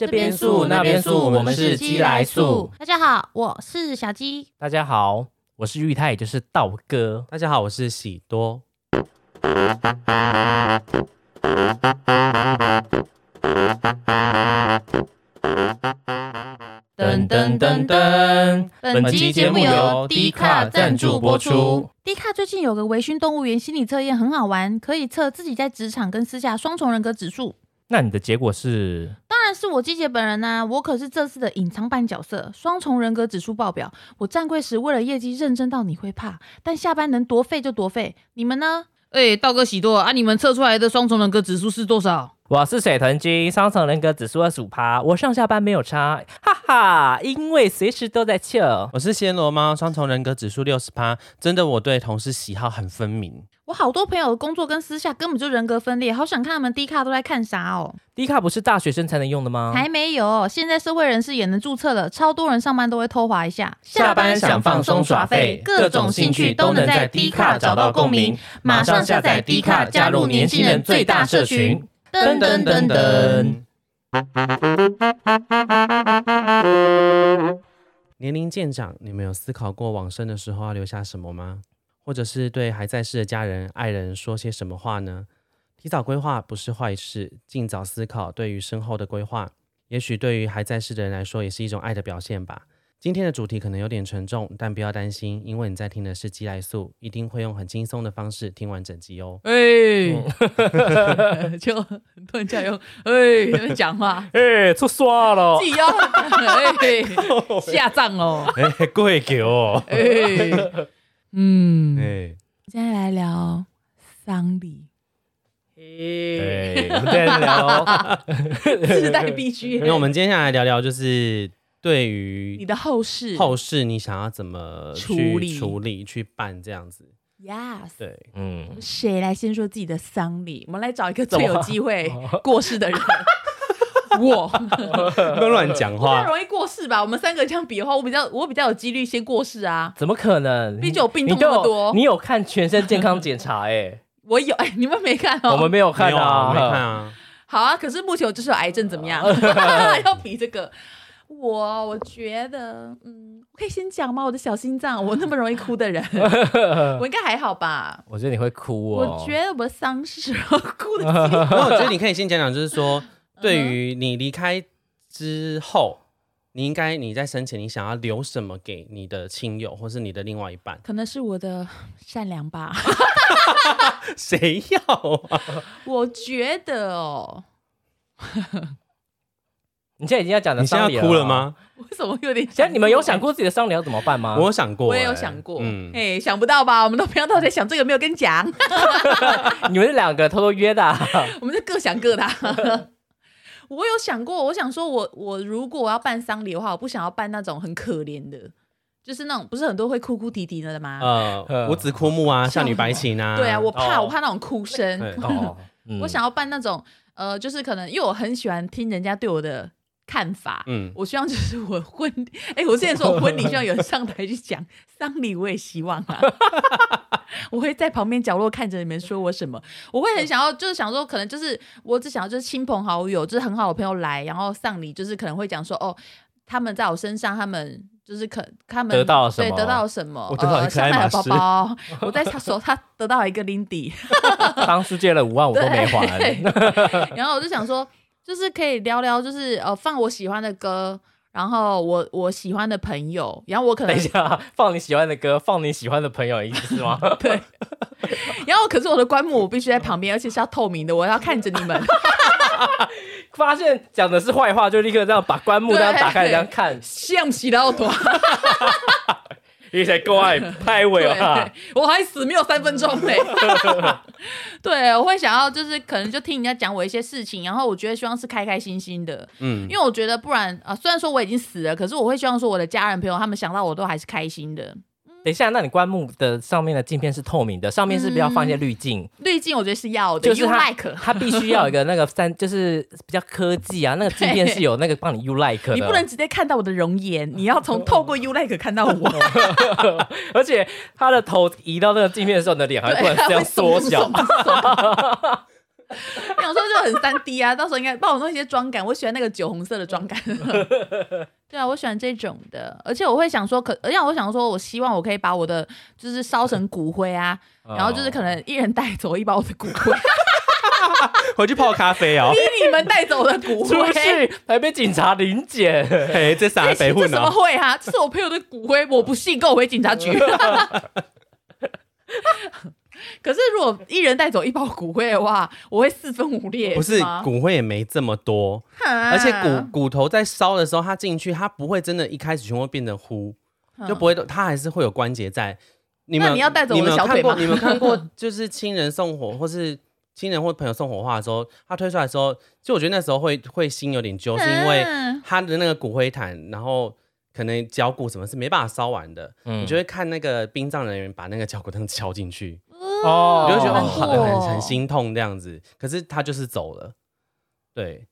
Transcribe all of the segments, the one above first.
这边素那边素，我们是鸡来素。大家好，我是小鸡。大家好，我是玉泰，也就是道哥。大家好，我是喜多。噔噔噔噔，本期节目由低卡赞助播出。低卡最近有个微醺动物园心理测验，很好玩，可以测自己在职场跟私下双重人格指数。那你的结果是？当然是我季姐本人呐，我可是这次的隐藏版角色，双重人格指数爆表。我站柜时为了业绩认真到你会怕，但下班能多费就多费。你们呢？哎，道哥喜多啊，你们测出来的双重人格指数是多少？我是水豚君，双重人格指数二十五趴，我上下班没有差，哈哈，因为随时都在 chill。我是暹罗猫，双重人格指数六十趴，真的我对同事喜好很分明。我好多朋友的工作跟私下根本就人格分裂，好想看他们低卡都在看啥哦。低卡不是大学生才能用的吗？还没有，现在社会人士也能注册了，超多人上班都会偷滑一下。下班想放松耍废，各种兴趣都能在低卡找到共鸣。马上下载低卡，加入年轻人最大社群。噔噔噔噔。年龄渐长，你们有思考过往生的时候要留下什么吗？或者是对还在世的家人、爱人说些什么话呢？提早规划不是坏事，尽早思考对于身后的规划，也许对于还在世的人来说也是一种爱的表现吧。今天的主题可能有点沉重，但不要担心，因为你在听的是鸡来素，一定会用很轻松的方式听完整集哦。哎，就突然间用，哎，讲话，哎，出刷了，自己要，哎，下葬哦，哎，跪求哦，哎，嗯，哎，现在来聊丧礼，哎，我们今天聊自带 B G，因为我们接下来聊聊就是。对于你的后事，后事你想要怎么处理、处理、去办这样子？Yes，对，嗯，谁来先说自己的丧礼？我们来找一个最有机会 过世的人。我不要乱讲话，太容易过世吧？我们三个这样比的话，我比较我比较有几率先过世啊？怎么可能？毕竟我病痛那么多。你有看全身健康检查？哎，我有哎，你们没看哦？我们没有看啊，没看啊。好啊，可是目前我就是有癌症，怎么样？要比这个。我我觉得，嗯，我可以先讲吗？我的小心脏，我那么容易哭的人，我应该还好吧？我觉得你会哭哦。我觉得我丧事哭的。那我觉得你可以先讲讲，就是说，对于你离开之后，你应该你在生前，你想要留什么给你的亲友，或是你的另外一半？可能是我的善良吧。谁要？我觉得哦。你现在已经要讲的丧礼哭了吗？为什么有点？现在你们有想过自己的丧礼要怎么办吗？我有想过，我也有想过。嗯，哎，想不到吧？我们都不要都在想这个，没有跟你讲。你们是两个偷偷约的？我们是各想各的。我有想过，我想说，我我如果我要办丧礼的话，我不想要办那种很可怜的，就是那种不是很多会哭哭啼啼的吗？呃，五子枯木啊，少女白琴啊。对啊，我怕我怕那种哭声。我想要办那种呃，就是可能因为我很喜欢听人家对我的。看法，嗯，我希望就是我婚，哎，我之前说我婚礼希望有人上台去讲 丧礼，我也希望啊，我会在旁边角落看着你们说我什么，我会很想要，就是想说，可能就是我只想要就是亲朋好友，就是很好的朋友来，然后丧礼就是可能会讲说，哦，他们在我身上，他们就是可他们得到了什么，对，得到了什么，我得到一个包包，我在他手他得到了一个 Lindy，当时借了五万我都没还，然后我就想说。就是可以聊聊，就是呃，放我喜欢的歌，然后我我喜欢的朋友，然后我可能等一下 放你喜欢的歌，放你喜欢的朋友，意思是吗？对。然后可是我的棺木我必须在旁边，而且是要透明的，我要看着你们。发现讲的是坏话，就立刻这样把棺木这样打开这样看，像洗到多。你才够爱拍尾啊！我还死没有三分钟嘞。对，我会想要就是可能就听人家讲我一些事情，然后我觉得希望是开开心心的。嗯，因为我觉得不然啊，虽然说我已经死了，可是我会希望说我的家人朋友他们想到我都还是开心的。等一下，那你棺木的上面的镜片是透明的，上面是不是要放一些滤镜？滤镜我觉得是要的，就是它它必须要有一个那个三，就是比较科技啊，那个镜片是有那个帮你 U like，你不能直接看到我的容颜，你要从透过 U like 看到我，而且他的头移到那个镜片的时候，你的脸还会突然这样缩小。有时候就很三 D 啊，到时候应该帮我弄一些妆感，我喜欢那个酒红色的妆感。对啊，我喜欢这种的，而且我会想说，可而且我想说，我希望我可以把我的就是烧成骨灰啊，然后就是可能一人带走一包我的骨灰，回去泡咖啡哦。逼你们带走的骨灰，出去还被警察临检，嘿，这啥北混这怎么会哈？这是我朋友的骨灰，我不信，跟我回警察局。可是如果一人带走一包骨灰的话，我会四分五裂。不是骨灰也没这么多，而且骨骨头在烧的时候，它进去，它不会真的一开始全部变成糊，就不会，它还是会有关节在。你们你要带走我的小腿吗？你们看过 就是亲人送火，或是亲人或朋友送火化的时候，他推出来的时候，就我觉得那时候会会心有点揪，是因为他的那个骨灰坛，然后。可能脚骨什么是没办法烧完的，你就会看那个殡葬人员把那个脚骨灯敲进去，哦，你就觉得很很心痛这样子。可是他就是走了，对，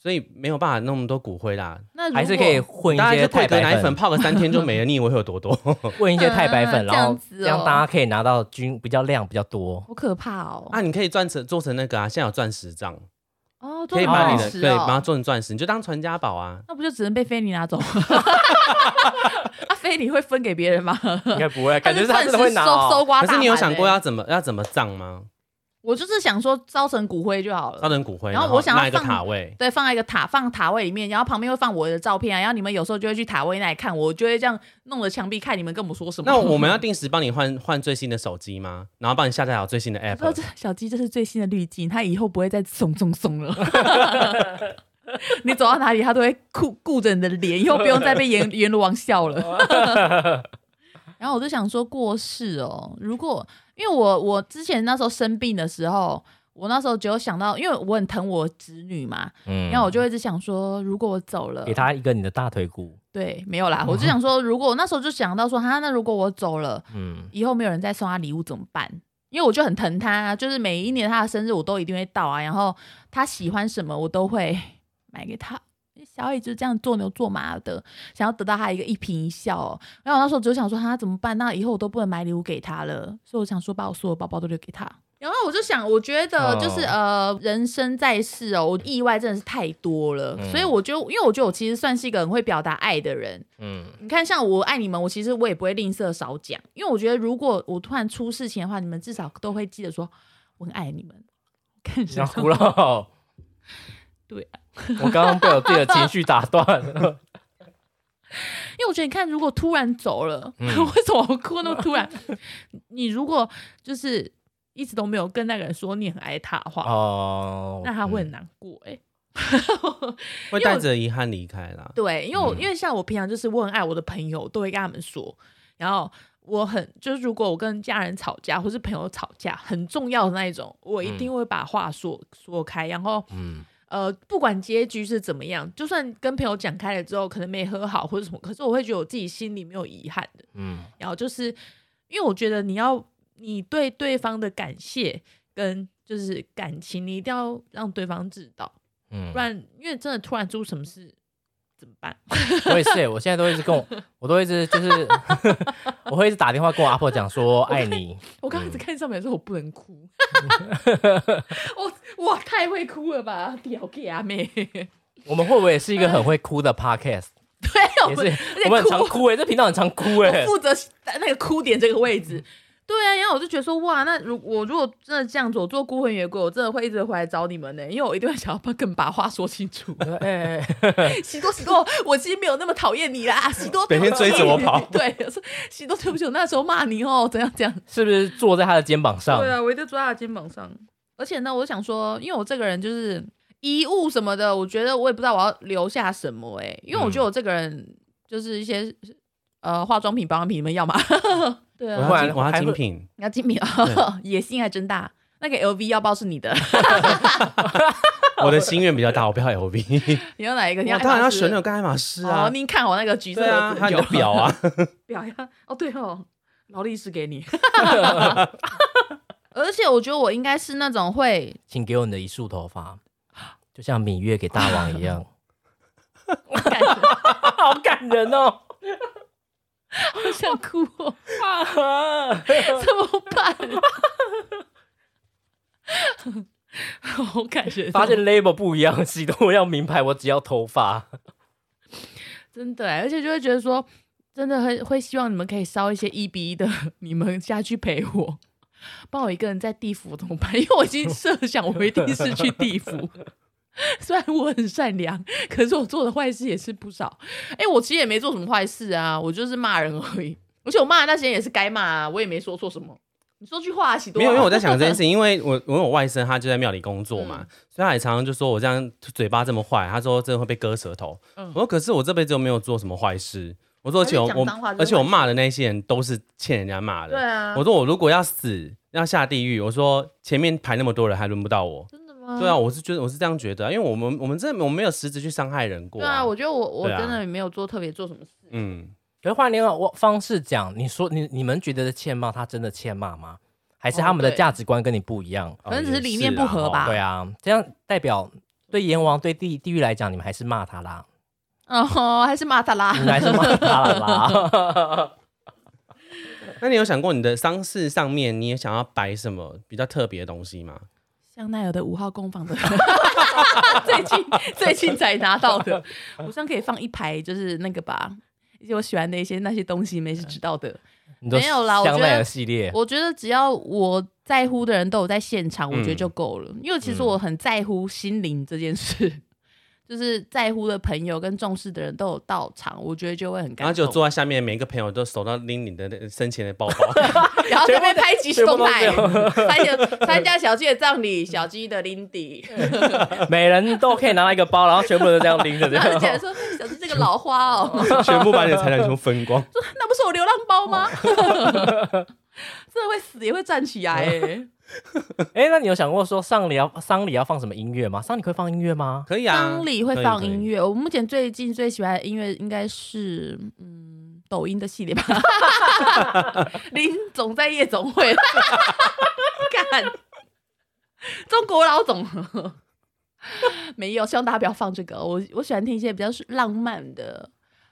所以没有办法那么多骨灰啦。那还是可以混一些太白粉，泡个三天就没了。你以为会有多多？混一些太白粉，然后这样大家可以拿到均比较量比较多。好可怕哦！啊，你可以钻成做成那个啊，现在有钻石杖。哦，可以把你的对，把它做成钻石，你就当传家宝啊。那不就只能被菲尼拿走？啊，菲尼会分给别人吗？应该不会，感觉他真的会拿。搜刮。可是你有想过要怎么要怎么葬吗？我就是想说烧成骨灰就好了，烧成骨灰，然后我想要放塔位，对，放在一个塔，放塔位里面，然后旁边会放我的照片啊，然后你们有时候就会去塔位那里看，我就会这样弄着墙壁看你们跟我们说什么。那我们要定时帮你换换最新的手机吗？然后帮你下载好最新的 app。这小鸡这是最新的滤镜，它以后不会再松松松了。你走到哪里，它都会顾顾着你的脸，以后不用再被阎阎罗王笑了。然后我就想说过世哦，如果因为我我之前那时候生病的时候。我那时候只有想到，因为我很疼我子女嘛，嗯，然后我就一直想说，如果我走了，给他一个你的大腿骨。对，没有啦，我就想说，如果我那时候就想到说，哈，那如果我走了，嗯，以后没有人再送他礼物怎么办？因为我就很疼他，就是每一年他的生日我都一定会到啊，然后他喜欢什么我都会买给他。小野就这样做牛做马的，想要得到他一个一颦一笑。然后我那时候就想说，他怎么办？那以后我都不能买礼物给他了，所以我想说，把我所有包包都留给他。然后我就想，我觉得就是呃，人生在世哦，我意外真的是太多了，所以我就因为我觉得我其实算是一个很会表达爱的人。嗯，你看，像我爱你们，我其实我也不会吝啬少讲，因为我觉得如果我突然出事情的话，你们至少都会记得说我很爱你们。看想哭了，对啊，我刚刚被我自己的情绪打断了，因为我觉得你看，如果突然走了，为什么我哭那么突然？你如果就是。一直都没有跟那个人说你很爱他的话，哦，那他会很难过哎，会带着遗憾离开啦。对，因为我因为像我平常就是我很爱我的朋友，都会跟他们说。然后我很就是如果我跟家人吵架或是朋友吵架，很重要的那一种，我一定会把话说说开。然后，嗯，呃，不管结局是怎么样，就算跟朋友讲开了之后，可能没和好或者什么，可是我会觉得我自己心里没有遗憾的。嗯，然后就是因为我觉得你要。你对对方的感谢跟就是感情，你一定要让对方知道，嗯，不然因为真的突然出什么事怎么办？我也是，我现在都一直跟我，我都一直就是，我会一直打电话跟我阿婆讲说爱你。我刚开始看上面说我不能哭，我哇太会哭了吧，屌给阿妹。我们会不会也是一个很会哭的 podcast？对，也是，我们很常哭哎，这频道很常哭哎，负责那个哭点这个位置。对啊，然后我就觉得说，哇，那如我如果真的这样做，做孤魂野鬼，我真的会一直回来找你们呢，因为我一定会想要把更把话说清楚。哎，喜多喜多，我其实没有那么讨厌你啦，喜多每天追着我跑。对，喜多对不起，我那时候骂你哦，怎样怎样？是不是坐在他的肩膀上？对啊，我一定坐在他的肩膀上。而且呢，我想说，因为我这个人就是衣物什么的，我觉得我也不知道我要留下什么哎，因为我觉得我这个人就是一些呃化妆品、保养品，你们要吗？对啊，我要精品，你要精品啊！野心还真大。那个 LV 腰包是你的，我的心愿比较大，我不要 LV。你要哪一个？你要当然要选那个爱马仕啊！哦，您看我那个橘色的，还有表啊，表呀！哦，对哦，劳力士给你。而且我觉得我应该是那种会，请给我你的一束头发，就像芈月给大王一样。好感人哦！好想哭哦！怎么办？我感觉发现 label 不一样，喜多要名牌，我只要头发。真的，而且就会觉得说，真的很会希望你们可以烧一些一比一的你们下去陪我，帮我一个人在地府怎么办？因为我已经设想我一定是去地府。虽然我很善良，可是我做的坏事也是不少。哎，我其实也没做什么坏事啊，我就是骂人而已。而且我骂的那些人也是该骂啊，我也没说错什么。你说句话，喜多。没有，因为我在想这件事，因为我我我外甥他就在庙里工作嘛，所以他也常常就说我这样嘴巴这么坏，他说真的会被割舌头。我说可是我这辈子又没有做什么坏事，我说而且我而且我骂的那些人都是欠人家骂的。对啊。我说我如果要死要下地狱，我说前面排那么多人还轮不到我。真的吗？对啊，我是觉得我是这样觉得，因为我们我们这我们没有实质去伤害人过。对啊，我觉得我我真的没有做特别做什么事。嗯。可是换另外方式讲，你说你你们觉得的欠骂，他真的欠骂吗？还是他们的价值观跟你不一样？可能只是理念不合吧。对啊，这样代表对阎王对地地狱来讲，你们还是骂他啦。哦，还是骂他啦，还是骂他啦。那你有想过你的丧事上面，你也想要摆什么比较特别的东西吗？香奈儿的五号工坊的，最近最近才拿到的，我上可以放一排，就是那个吧。一些我喜欢的一些那些东西，没是知道的，没有啦。我觉得系列，我觉得只要我在乎的人都有在现场，我觉得就够了。因为其实我很在乎心灵这件事。就是在乎的朋友跟重视的人都有到场，我觉得就会很感动。然后就坐在下面，每一个朋友都手到拎你的生前的包包，然后这边拍即时动态，参加参加小鸡的葬礼，小鸡的 Lindy，每人都可以拿到一个包，然后全部都这样拎着。然后姐说：“小鸡这个老花哦，全部把你的财产全部分光。”说：“那不是我流浪包吗？” 真的会死也会站起来哎。哎，那你有想过说丧礼要丧礼要放什么音乐吗？丧礼会放音乐吗？可以啊，丧礼会放音乐。我目前最近最喜欢的音乐应该是嗯抖音的系列吧，林总在夜总会，干中国老总没有，希望大家不要放这个。我我喜欢听一些比较浪漫的。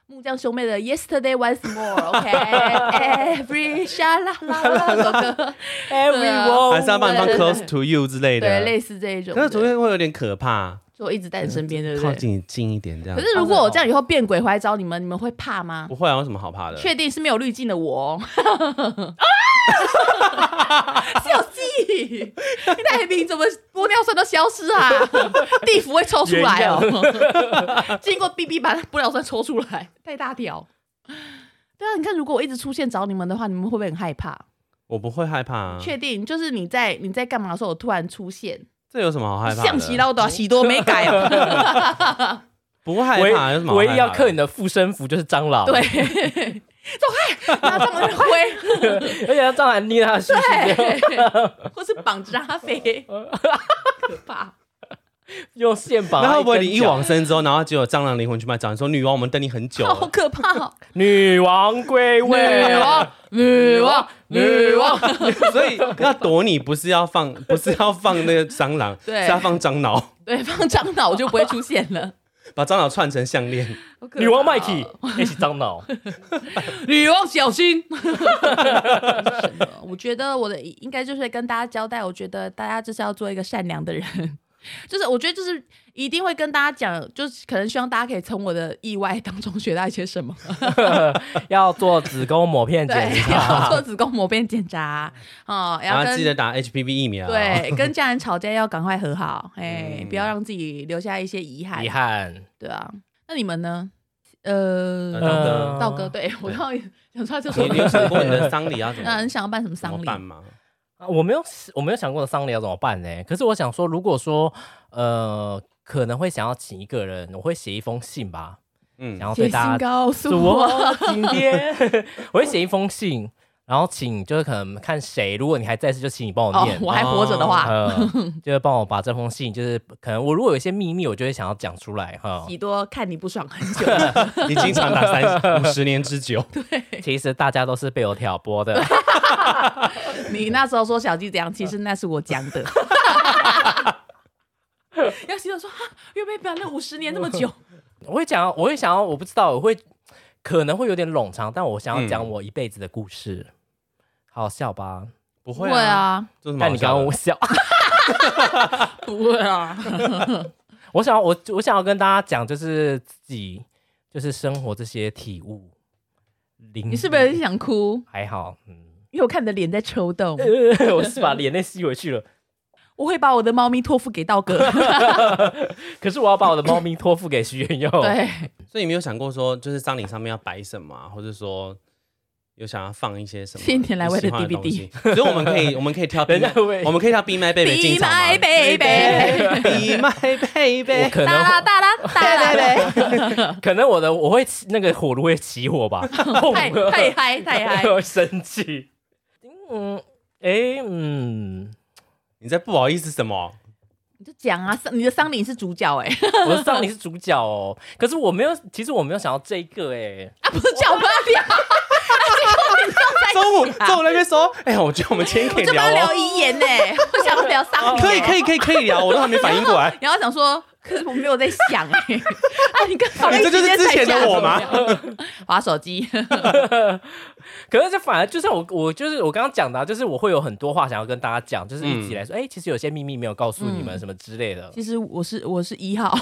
木匠兄妹的 Yesterday Once More，OK，Every 沙啦啦啦首歌，Everyone，还是要帮你放 Close to You 之类的，对，类似这一种。可是昨天会有点可怕，就我一直在你身边，对不对？靠近近一点这样。可是如果我这样以后变鬼回来找你们，你们会怕吗？不会啊，有什么好怕的？确定是没有滤镜的我。是有记忆，那瓶怎么玻尿酸都消失啊？地府会抽出来哦，经过 B B 把玻尿酸抽出来，太大条。对啊，你看，如果我一直出现找你们的话，你们会不会很害怕？我不会害怕。确定，就是你在你在干嘛的时候，我突然出现，这有什么好害怕？象棋捞多喜多没改啊，不害怕，有什么？唯一要克你的附身符就是蟑螂。对。走开！拿这么挥，而且要蟑螂捏他身对，或是绑着让他飞，可怕。用线绑。那会不会你一往生之后，然后就有蟑螂灵魂去卖蟑螂？说女王，我们等你很久。好可怕！女王归位，女王，女王，女王。所以要躲你，不是要放，不是要放那个蟑螂，是要放樟脑。对，放樟脑就不会出现了。把樟脑串成项链，女王麦 y 一起樟脑，女王小心。我觉得我的应该就是跟大家交代，我觉得大家就是要做一个善良的人。就是我觉得就是一定会跟大家讲，就是可能希望大家可以从我的意外当中学到一些什么。要做子宫膜片检查，做子宫膜片检查哦，然后记得打 HPV 疫苗。对，跟家人吵架要赶快和好，哎，不要让自己留下一些遗憾。遗憾，对啊。那你们呢？呃，道哥，道哥，对我刚想出来就说，你有想过你的丧礼要怎么？那你想要办什么丧礼办吗？啊，我没有，我没有想过的丧礼要怎么办呢？可是我想说，如果说，呃，可能会想要请一个人，我会写一封信吧，嗯，然后对大家告诉我今天，我会写一封信，然后请就是可能看谁，如果你还在世，就请你帮我念，我还活着的话，就是帮我把这封信，就是可能我如果有一些秘密，我就会想要讲出来哈。喜多看你不爽很久，你经常打三五十年之久，对，其实大家都是被我挑拨的。你那时候说小鸡怎样，其实那是我讲的。要喜多说，又被表了五十年那么久，我会讲，我会想要，我不知道，我会可能会有点冗长，但我想要讲我一辈子的故事，好笑吧？不会啊，但你刚刚我笑。不会啊。我想我我想要跟大家讲，就是自己就是生活这些体悟。你是不是想哭？还好，嗯，因为我看你的脸在抽动，我是把眼泪吸回去了。我会把我的猫咪托付给道哥，可是我要把我的猫咪托付给徐元佑。对，所以你没有想过说，就是葬礼上面要摆什么，或者说有想要放一些什么？新年来为的 DVD，所以我们可以，我们可以挑，我们可以跳 Be My Baby 进场？Be My Baby，Be My Baby，可能哒啦哒啦哒啦，可能我的我会那个火炉会起火吧，太太嗨太嗨，会生气。嗯，哎，嗯。你在不好意思什么？你就讲啊，你的丧礼是主角哎，我的丧礼是主角哦。可是我没有，其实我没有想到这个哎，啊不是叫我不要聊。中午中午那边说，哎呀，我觉得我们今天可以聊聊遗言呢，我想聊丧礼，可以可以可以可以聊，我都还没反应过来。然后想说。可是我没有在想哎，啊，你跟这就是之前的我吗？划手机。可是这反而就是我，我就是我刚刚讲的，就是我会有很多话想要跟大家讲，就是一起来说，哎，其实有些秘密没有告诉你们什么之类的。其实我是我是一号，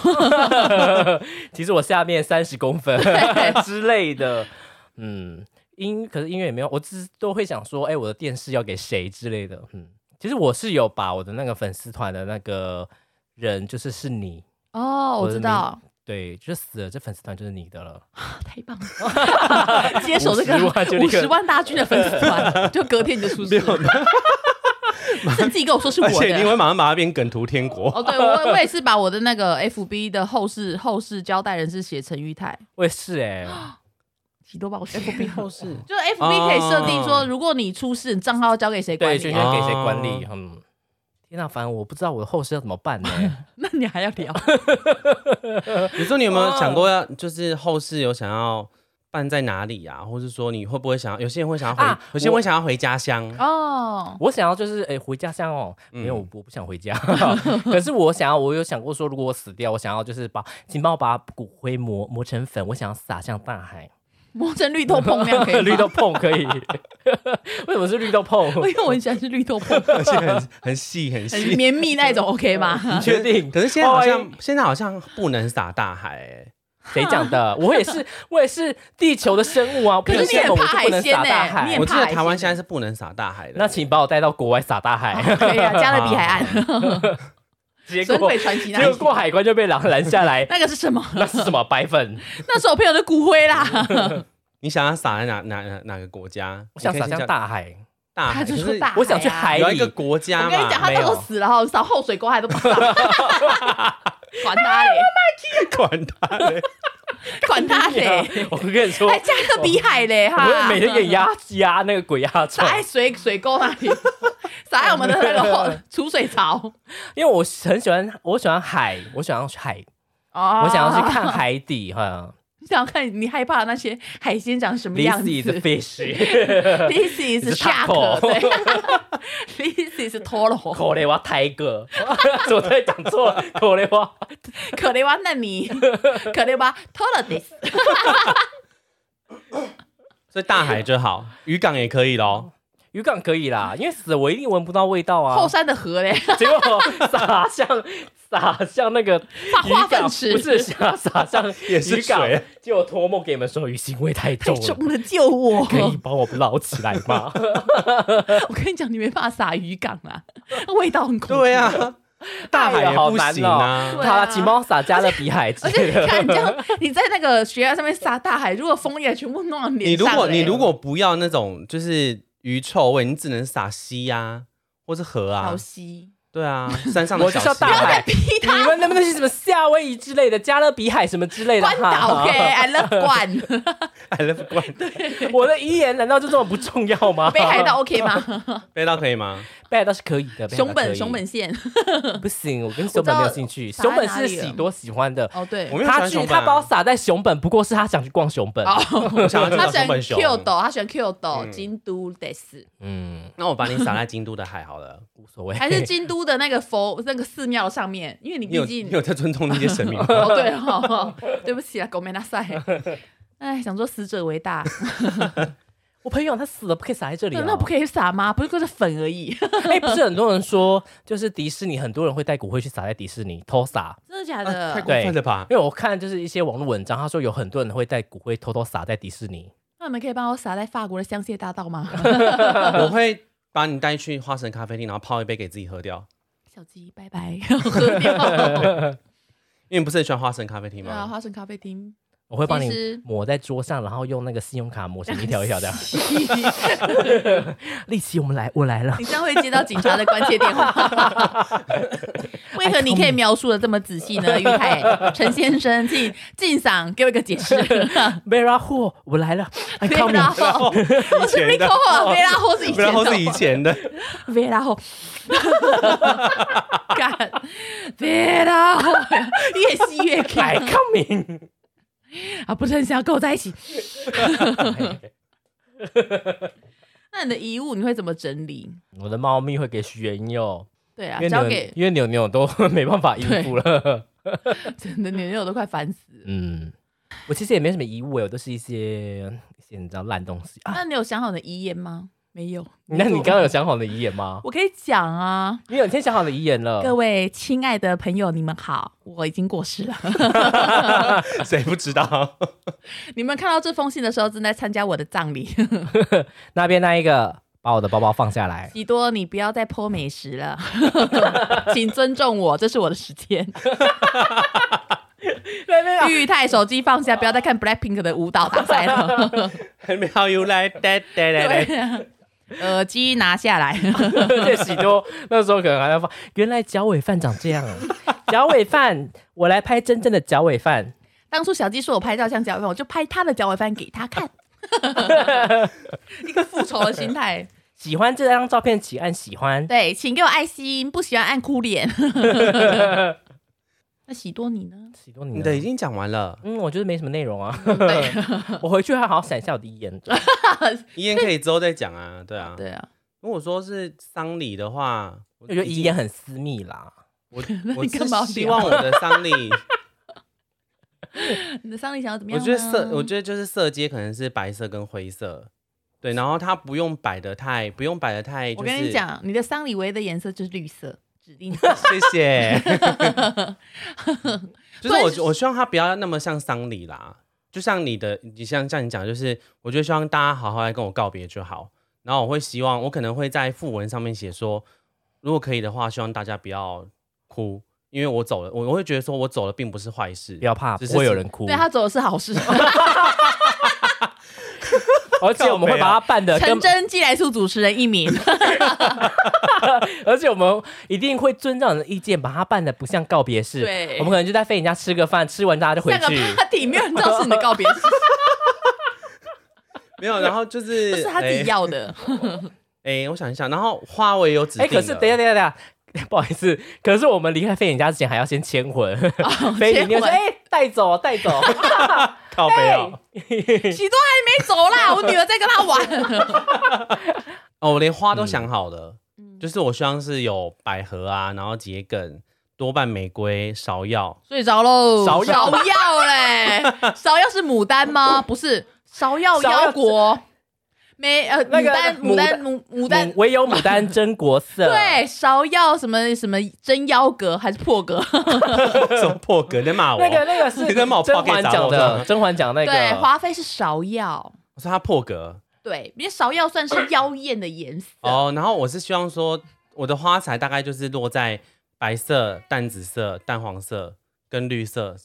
其实我下面三十公分之类的。嗯，音可是音乐也没有，我只是都会想说，哎，我的电视要给谁之类的。嗯，其实我是有把我的那个粉丝团的那个人，就是是你。哦，我知道，对，就死了，这粉丝团就是你的了，太棒了！接手这个五十万大军的粉丝团，就隔天你就出事了。是自己跟我说是我的，而且你会马上把它变梗图天国。哦，对我我也是把我的那个 FB 的后事后事交代人是写陈玉泰，我也是哎，喜多把我 FB 后事，就是 FB 可以设定说，如果你出事，账号交给谁管理，对，给谁管理，嗯。那反正我不知道我的后事要怎么办呢？那你还要聊？你说你有没有想过要，就是后事有想要办在哪里啊？或者说你会不会想要？有些人会想要回，有些人会想要回家乡哦。我想要就是哎回家乡哦，没有我不想回家。可是我想要，我有想过说，如果我死掉，我想要就是把，请帮我把骨灰磨磨成粉，我想要撒向大海。磨 成绿豆碰那样可以绿豆碰可以，为什么是绿豆碰？因为我很喜欢吃绿豆碰，而且很很细很细绵密那种，OK 吗？你确定？可是现在好像现在好像不能撒大海，哎，谁讲的？我也是，我也是地球的生物啊！可是你也怕海鲜呢？我记得台湾现在是不能撒大海的。那请把我带到国外撒大海，可以啊，加勒比海岸。结果结果过海关就被拦拦下来。那个是什么？那是什么白粉？那是我朋友的骨灰啦。你想要撒在哪哪哪个国家？我想撒向大海，大海就是大我想去海里一个国家。我跟你讲，他都死了哈，撒后水沟还都不撒。管他嘞，管他嘞，管他嘞！我跟你说，还加勒比海嘞哈！我每天给压压那个鬼压床，撒在水水沟那里，撒在我们的那个 储水槽。因为我很喜欢，我喜欢海，我喜欢海，我想要去看海底哈。想要看你害怕的那些海鲜长什么样子？This is fish. This is shark. This is toro. 可雷瓦泰哥，我在讲错了。可雷瓦，可雷瓦那你，可雷瓦 toro this。所以大海就好，渔港也可以咯。渔港可以啦，因为死我一定闻不到味道啊。后山的河嘞，结果撒向。撒向那个鱼港池，不是撒撒向 也是水。就托梦给你们说鱼腥味太重了，救我！可以帮我捞起来吗？我跟你讲，你没办法撒鱼港啊，味道很恐怖。对啊，大海好难啊。好了，请帮我撒加勒比海。而且你看，这样你在那个悬崖上面撒大海，如果枫叶全部弄到脸上，你如果你如果不要那种就是鱼臭味，你只能撒溪呀，或是河啊。对啊，山上的小溪，大海，你们能不能是什么夏威夷之类的、加勒比海什么之类的？关岛，OK，I love 关，I love 关。对，我的遗言难道就这么不重要吗？北海道 OK 吗？北海道可以吗？北海道是可以的。熊本，熊本县不行，我跟熊本没有兴趣。熊本是喜多喜欢的哦，对，他去他把我撒在熊本，不过是他想去逛熊本。他喜欢 Q 斗，他喜欢 Q 斗，京都得是。嗯，那我把你撒在京都的海好了，无所谓。还是京都的那个佛那个寺庙上面，因为你毕竟你有在尊重那些神明。哦，对哈，对不起啊，狗没那赛。哎，想说死者为大。我朋友他死了不可以撒在这里啊？那不可以撒吗？不是就是粉而已。哎，不是很多人说，就是迪士尼很多人会带骨灰去撒在迪士尼偷撒，真的假的？太过分了吧？因为我看就是一些网络文章，他说有很多人会带骨灰偷偷撒在迪士尼。那你们可以帮我撒在法国的香榭大道吗？我会把你带去花神咖啡厅，然后泡一杯给自己喝掉。小鸡，拜拜，喝掉。因为你不是很喜欢花神咖啡厅吗？啊，花神咖啡厅。我会帮你抹在桌上，然后用那个信用卡抹成一条一条的。丽琪，我们来，我来了。你这样会接到警察的关切电话。为何你可以描述的这么仔细呢？玉泰，陈先生，敬敬赏，给我一个解释。维拉霍，我来了。维拉霍，我是维拉霍，维拉霍是以前的。维拉霍是以前的。维拉霍，干，维拉霍，越吸越开，coming。啊，不是很想要跟我在一起。那你的遗物你会怎么整理？我的猫咪会给原友。对啊，交给因为牛牛都 没办法应付了。真的，牛牛都快烦死。嗯，我其实也没什么遗物，我都是一些一些你知道烂东西啊。那你有想好的遗言吗？没有，那你刚刚有想好的遗言吗？我可以讲啊，你有先想好的遗言了。各位亲爱的朋友，你们好，我已经过世了。谁不知道？你们看到这封信的时候，正在参加我的葬礼。那边那一个，把我的包包放下来。喜多，你不要再泼美食了，请尊重我，这是我的时间。玉泰手机放下，不要再看 Blackpink 的舞蹈大赛了。How you like that? 对。耳机拿下来，这喜多那时候可能还要放。原来脚尾饭长这样，脚尾饭，我来拍真正的脚尾饭。当初小鸡说我拍照像脚尾饭，我就拍他的脚尾饭给他看。一个复仇的心态。喜欢这张照片，请按喜欢。对，请给我爱心，不喜欢按哭脸。那喜多你呢？喜多你，你的已经讲完了。嗯，我觉得没什么内容啊。我回去还好好闪一下我的遗言。遗言可以之后再讲啊。对啊，对啊。如果说是丧礼的话，我觉得遗言很私密啦。我我是希望我的丧礼，你的丧礼想要怎么样？我觉得色，我觉得就是色阶可能是白色跟灰色。对，然后它不用摆的太，不用摆的太。我跟你讲，你的丧礼唯一的颜色就是绿色。指定 谢谢。就是我，我希望他不要那么像丧礼啦。就像你的，你像像你讲，就是我觉得希望大家好好来跟我告别就好。然后我会希望，我可能会在副文上面写说，如果可以的话，希望大家不要哭，因为我走了，我我会觉得说我走了并不是坏事，不要怕，不会有人哭。对他走的是好事。而且我们会把它办的陈真寄来素主持人一名，而且我们一定会尊重你的意见，把它办的不像告别式。对，我们可能就在飞人家吃个饭，吃完大家就回去。那个 party，没有人知道是你的告别式。没有，然后就是 是他自己要的。哎，我想一想，然后花我也有指定。哎，可是等一下等一下等一下。不好意思，可是我们离开飞影家之前还要先签魂。飞影，你说哎，带走带走，靠背哦。喜多还没走啦，我女儿在跟他玩。哦，我连花都想好了，就是我希望是有百合啊，然后桔梗、多半玫瑰、芍药。睡着喽，芍药嘞，芍药是牡丹吗？不是，芍药腰果。没呃，牡丹牡丹牡牡丹，唯有牡丹真国色。对，芍药什么什么真妖格还是破格？什么破格？在骂我？那个那个是甄嬛讲的，甄嬛讲那个。对，华妃是芍药。我说她破格。对，因为芍药算是妖艳的颜色。哦，然后我是希望说，我的花材大概就是落在白色、淡紫色、淡黄色跟绿色。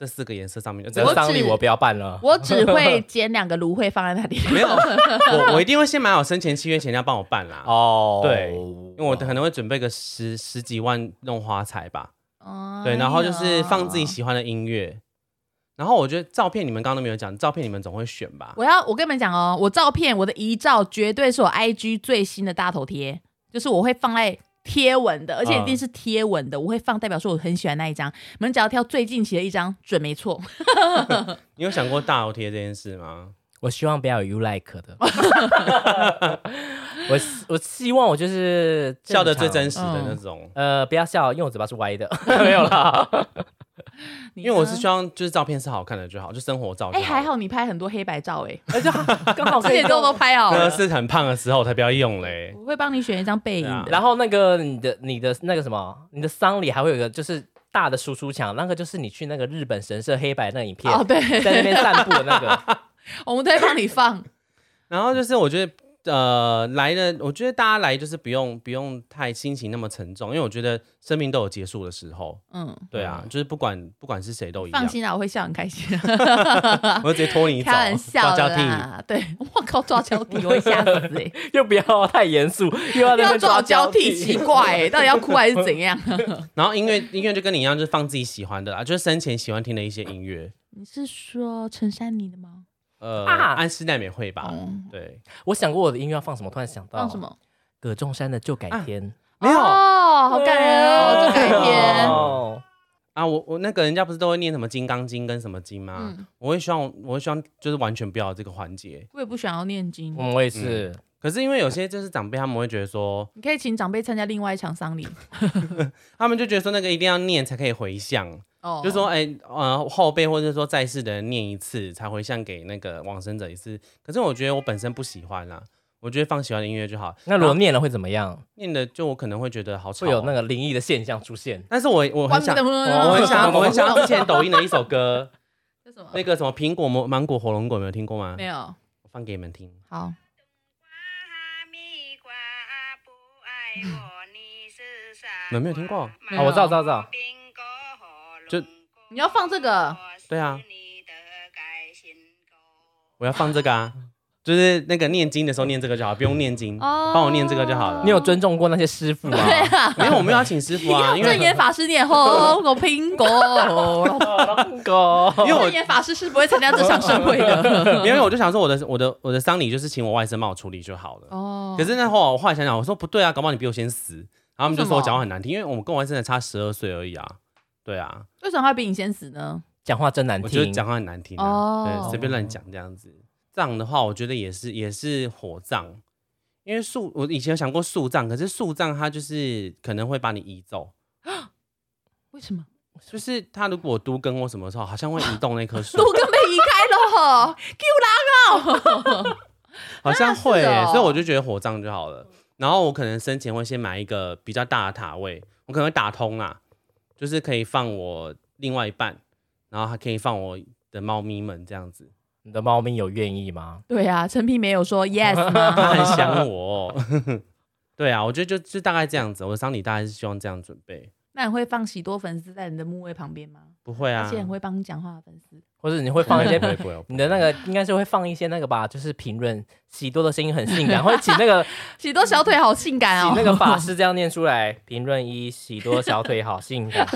这四个颜色上面，这个丧礼我不要办了。我只会捡两个芦荟放在那里。没有，我 我一定会先买好生前契约前，要帮我办啦。哦，对，因为我可能会准备个十十几万弄花材吧。哦，对，然后就是放自己喜欢的音乐。然后我觉得照片你们刚刚都没有讲，照片你们总会选吧？我要我跟你们讲哦，我照片我的遗照绝对是我 IG 最新的大头贴，就是我会放在。贴文的，而且一定是贴文的，我会放，代表说我很喜欢那一张。你们只要挑最近期的一张，准没错。你有想过大头贴这件事吗？我希望不要有 you like 的。我我希望我就是笑的最真实的那种。呃，不要笑，因为我嘴巴是歪的。没有啦。因为我是希望就是照片是好看的就好，就生活照。哎，还好你拍很多黑白照，哎，而且 刚好这些都都拍好了。是很胖的时候才不要用嘞。我会帮你选一张背影，然后那个你的你的那个什么，你的丧礼还会有一个就是大的输出墙，那个就是你去那个日本神社黑白那影片，哦对，在那边散步的那个，我们都会帮你放。然后就是我觉得。呃，来的，我觉得大家来就是不用不用太心情那么沉重，因为我觉得生命都有结束的时候。嗯，对啊，就是不管不管是谁都一样。放心啦，我会笑很开心。我直接拖你走，开玩笑啦。对，我靠，抓交替我会吓死哎！又不要太严肃，又要要抓交替，奇怪哎，到底要哭还是怎样？然后音乐音乐就跟你一样，就是放自己喜欢的啦，就是生前喜欢听的一些音乐。你是说陈珊妮的吗？呃，安室奈美惠吧。对，我想过我的音乐要放什么，突然想到放什么？葛仲山的《就改天》。没有，好感人哦，《就改天》。啊，我我那个人家不是都会念什么《金刚经》跟什么经吗？我会希望，我会希望就是完全不要这个环节。我也不想要念经。嗯，我也是。可是因为有些就是长辈，他们会觉得说，你可以请长辈参加另外一场丧礼。他们就觉得说那个一定要念才可以回向。哦，就说哎，呃，后辈或者说在世的人念一次才回向给那个往生者一次。可是我觉得我本身不喜欢啦，我觉得放喜欢的音乐就好。那如果念了会怎么样？念的就我可能会觉得好吵，会有那个灵异的现象出现。但是我我很想，我很想，我很想之前抖音的一首歌，那个什么苹果芒芒果火龙果，有没有听过吗？没有，我放给你们听。好。有没有听过？哦，我知道，知道，知道。就你要放这个，对啊，我要放这个啊，就是那个念经的时候念这个就好，不用念经，帮我念这个就好了。你有尊重过那些师傅吗？对啊没有，我们要请师傅啊。因为正言法师念红果苹果，因为正言法师是不会参加这场盛会的。因为我就想说，我的我的我的丧礼就是请我外甥帮我处理就好了。哦。可是那后我后来想想，我说不对啊，搞不好你比我先死，然后他们就说我讲话很难听，因为我们跟我外甥才差十二岁而已啊。对啊，为什么会比你先死呢？讲话真难听，我觉得讲话很难听啊，对，随便乱讲这样子。葬的话，我觉得也是也是火葬，因为树我以前有想过树葬，可是树葬它就是可能会把你移走。为什么？就是他如果都跟或什么时候，好像会移动那棵树。都根被移开了，给我拉哦！好像会，所以我就觉得火葬就好了。然后我可能生前会先买一个比较大的塔位，我可能会打通啊。就是可以放我另外一半，然后还可以放我的猫咪们这样子。你的猫咪有愿意吗？对啊，陈皮没有说 yes，他很想我。对啊，我觉得就就大概这样子。我的丧礼大概是希望这样准备。那你会放喜多粉丝在你的墓位旁边吗？不会啊，而且会帮你讲话的粉丝。或者你会放一些 你的那个应该是会放一些那个吧，就是评论喜多的声音很性感，会请那个喜多小腿好性感哦，那个法师这样念出来，评论一喜多小腿好性感，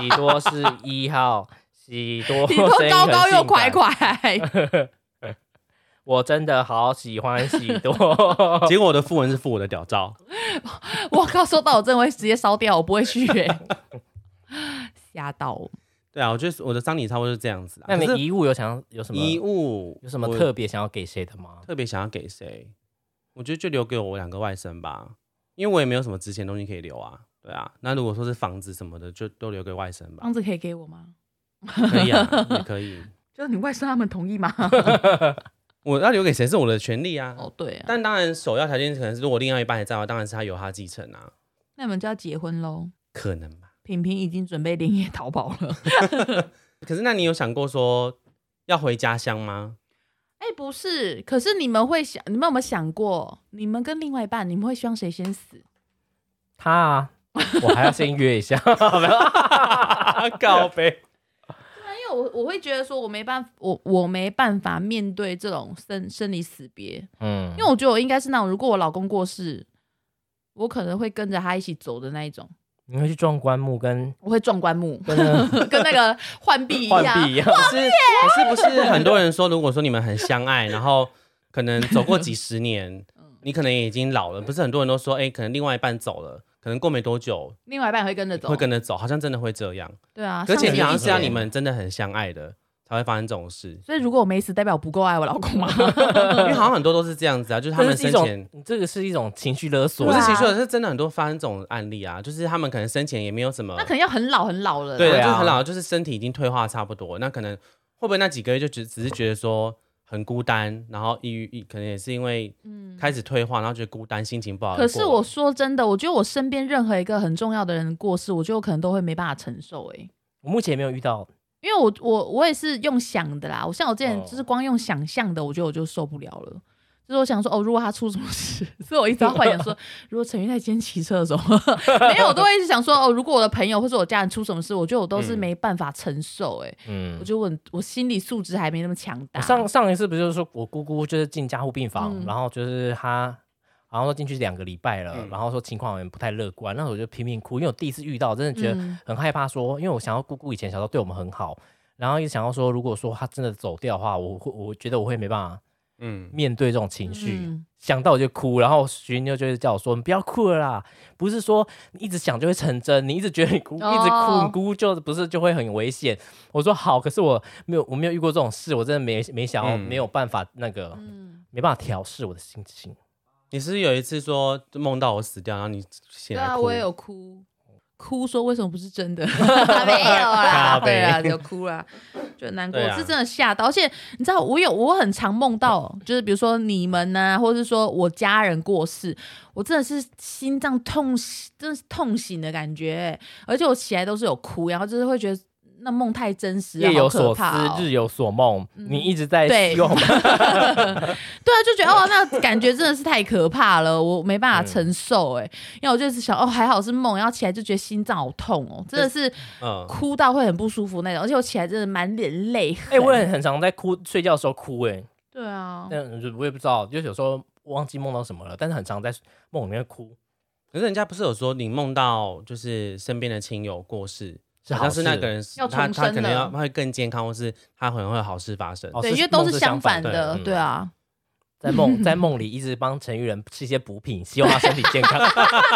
喜多是一号，喜多喜多高高又快快，我真的好喜欢喜多，结果我的副文是附我的屌照，我靠，收到我真的会直接烧掉，我不会去，吓到。对啊，我觉得我的丧礼差不多是这样子。那你遗物有想要有什么遗物有什么特别想要给谁的吗？特别想要给谁？我觉得就留给我两个外甥吧，因为我也没有什么值钱东西可以留啊。对啊，那如果说是房子什么的，就都留给外甥吧。房子可以给我吗？可以啊，也可以。就是你外甥他们同意吗？我要留给谁是我的权利啊。哦，对啊。但当然首要条件可能是如果另外一半还在的话，当然是他由他继承啊。那你们就要结婚喽？可能吧。平平已经准备连夜逃跑了。可是，那你有想过说要回家乡吗？哎，不是。可是你们会想，你们有没有想过，你们跟另外一半，你们会希望谁先死？他啊，我还要先约一下。告别。因为我我会觉得说，我没办法，我我没办法面对这种生生离死别。嗯。因为我觉得我应该是那种，如果我老公过世，我可能会跟着他一起走的那一种。你会去撞棺木，跟我会撞棺木，跟 跟那个浣碧一样。浣碧一样。是不是不是很多人说，如果说你们很相爱，然后可能走过几十年，你可能也已经老了。不是很多人都说，哎，可能另外一半走了，可能过没多久，另外一半会跟着走，会跟着走，好像真的会这样。对啊，而且好像是要你们真的很相爱的，才会发生这种事。所以如果我没死，代表我不够爱我老公吗？因为好像很多都是这样子啊，就是他们生前这个是一种情绪勒索，不是情绪勒索，是真的很多发生这种案例啊，就是他们可能生前也没有什么，那可能要很老很老了，对，就是很老，就是身体已经退化差不多，那可能会不会那几个月就只只是觉得说。很孤单，然后抑郁，可能也是因为嗯开始退化，然后觉得孤单，心情不好。可是我说真的，我觉得我身边任何一个很重要的人过世，我觉得我可能都会没办法承受。哎，我目前没有遇到，因为我我我也是用想的啦。我像我之前就是光用想象的，我觉得我就受不了了。就是我想说，哦，如果他出什么事，所以我一直在幻想说，如果陈玉在今天骑车的时候，没有，我都会一直想说，哦，如果我的朋友或者我家人出什么事，我觉得我都是没办法承受，哎，嗯，我觉得我我心理素质还没那么强大。上上一次不就是说我姑姑就是进加护病房，然后就是她，然后说进去两个礼拜了，然后说情况好像不太乐观，那时候我就拼命哭，因为我第一次遇到，真的觉得很害怕，说，因为我想要姑姑以前小时候对我们很好，然后一直想要说，如果说她真的走掉的话，我会我觉得我会没办法。嗯，面对这种情绪，想到我就哭，然后徐妞就是叫我说：“你不要哭了啦，不是说你一直想就会成真，你一直觉得你哭，一直哭，你哭就不是就会很危险。”我说：“好，可是我没有，我没有遇过这种事，我真的没没想要，没有办法那个，没办法调试我的心情。”你是有一次说梦到我死掉，然后你醒来哭，我也有哭。哭说为什么不是真的？没有啦，对啊，就哭啦，就难过，是真的吓到。而且你知道，我有我很常梦到，就是比如说你们呢，或者是说我家人过世，我真的是心脏痛，真的是痛醒的感觉。而且我起来都是有哭，然后就是会觉得。那梦太真实，夜有所思，日有所梦。你一直在用，对啊，就觉得哦，那感觉真的是太可怕了，我没办法承受。哎，因为我就是想，哦，还好是梦，然后起来就觉得心脏好痛哦，真的是哭到会很不舒服那种。而且我起来真的满脸泪痕。哎，我也很常在哭，睡觉的时候哭。哎，对啊，但我也不知道，就有时候忘记梦到什么了，但是很常在梦里面哭。可是人家不是有说，你梦到就是身边的亲友过世。好像是那个人，他他可能要会更健康，或是他可能会有好事发生。对，因为都是相反的，对啊。在梦在梦里一直帮陈玉仁吃一些补品，希望他身体健康。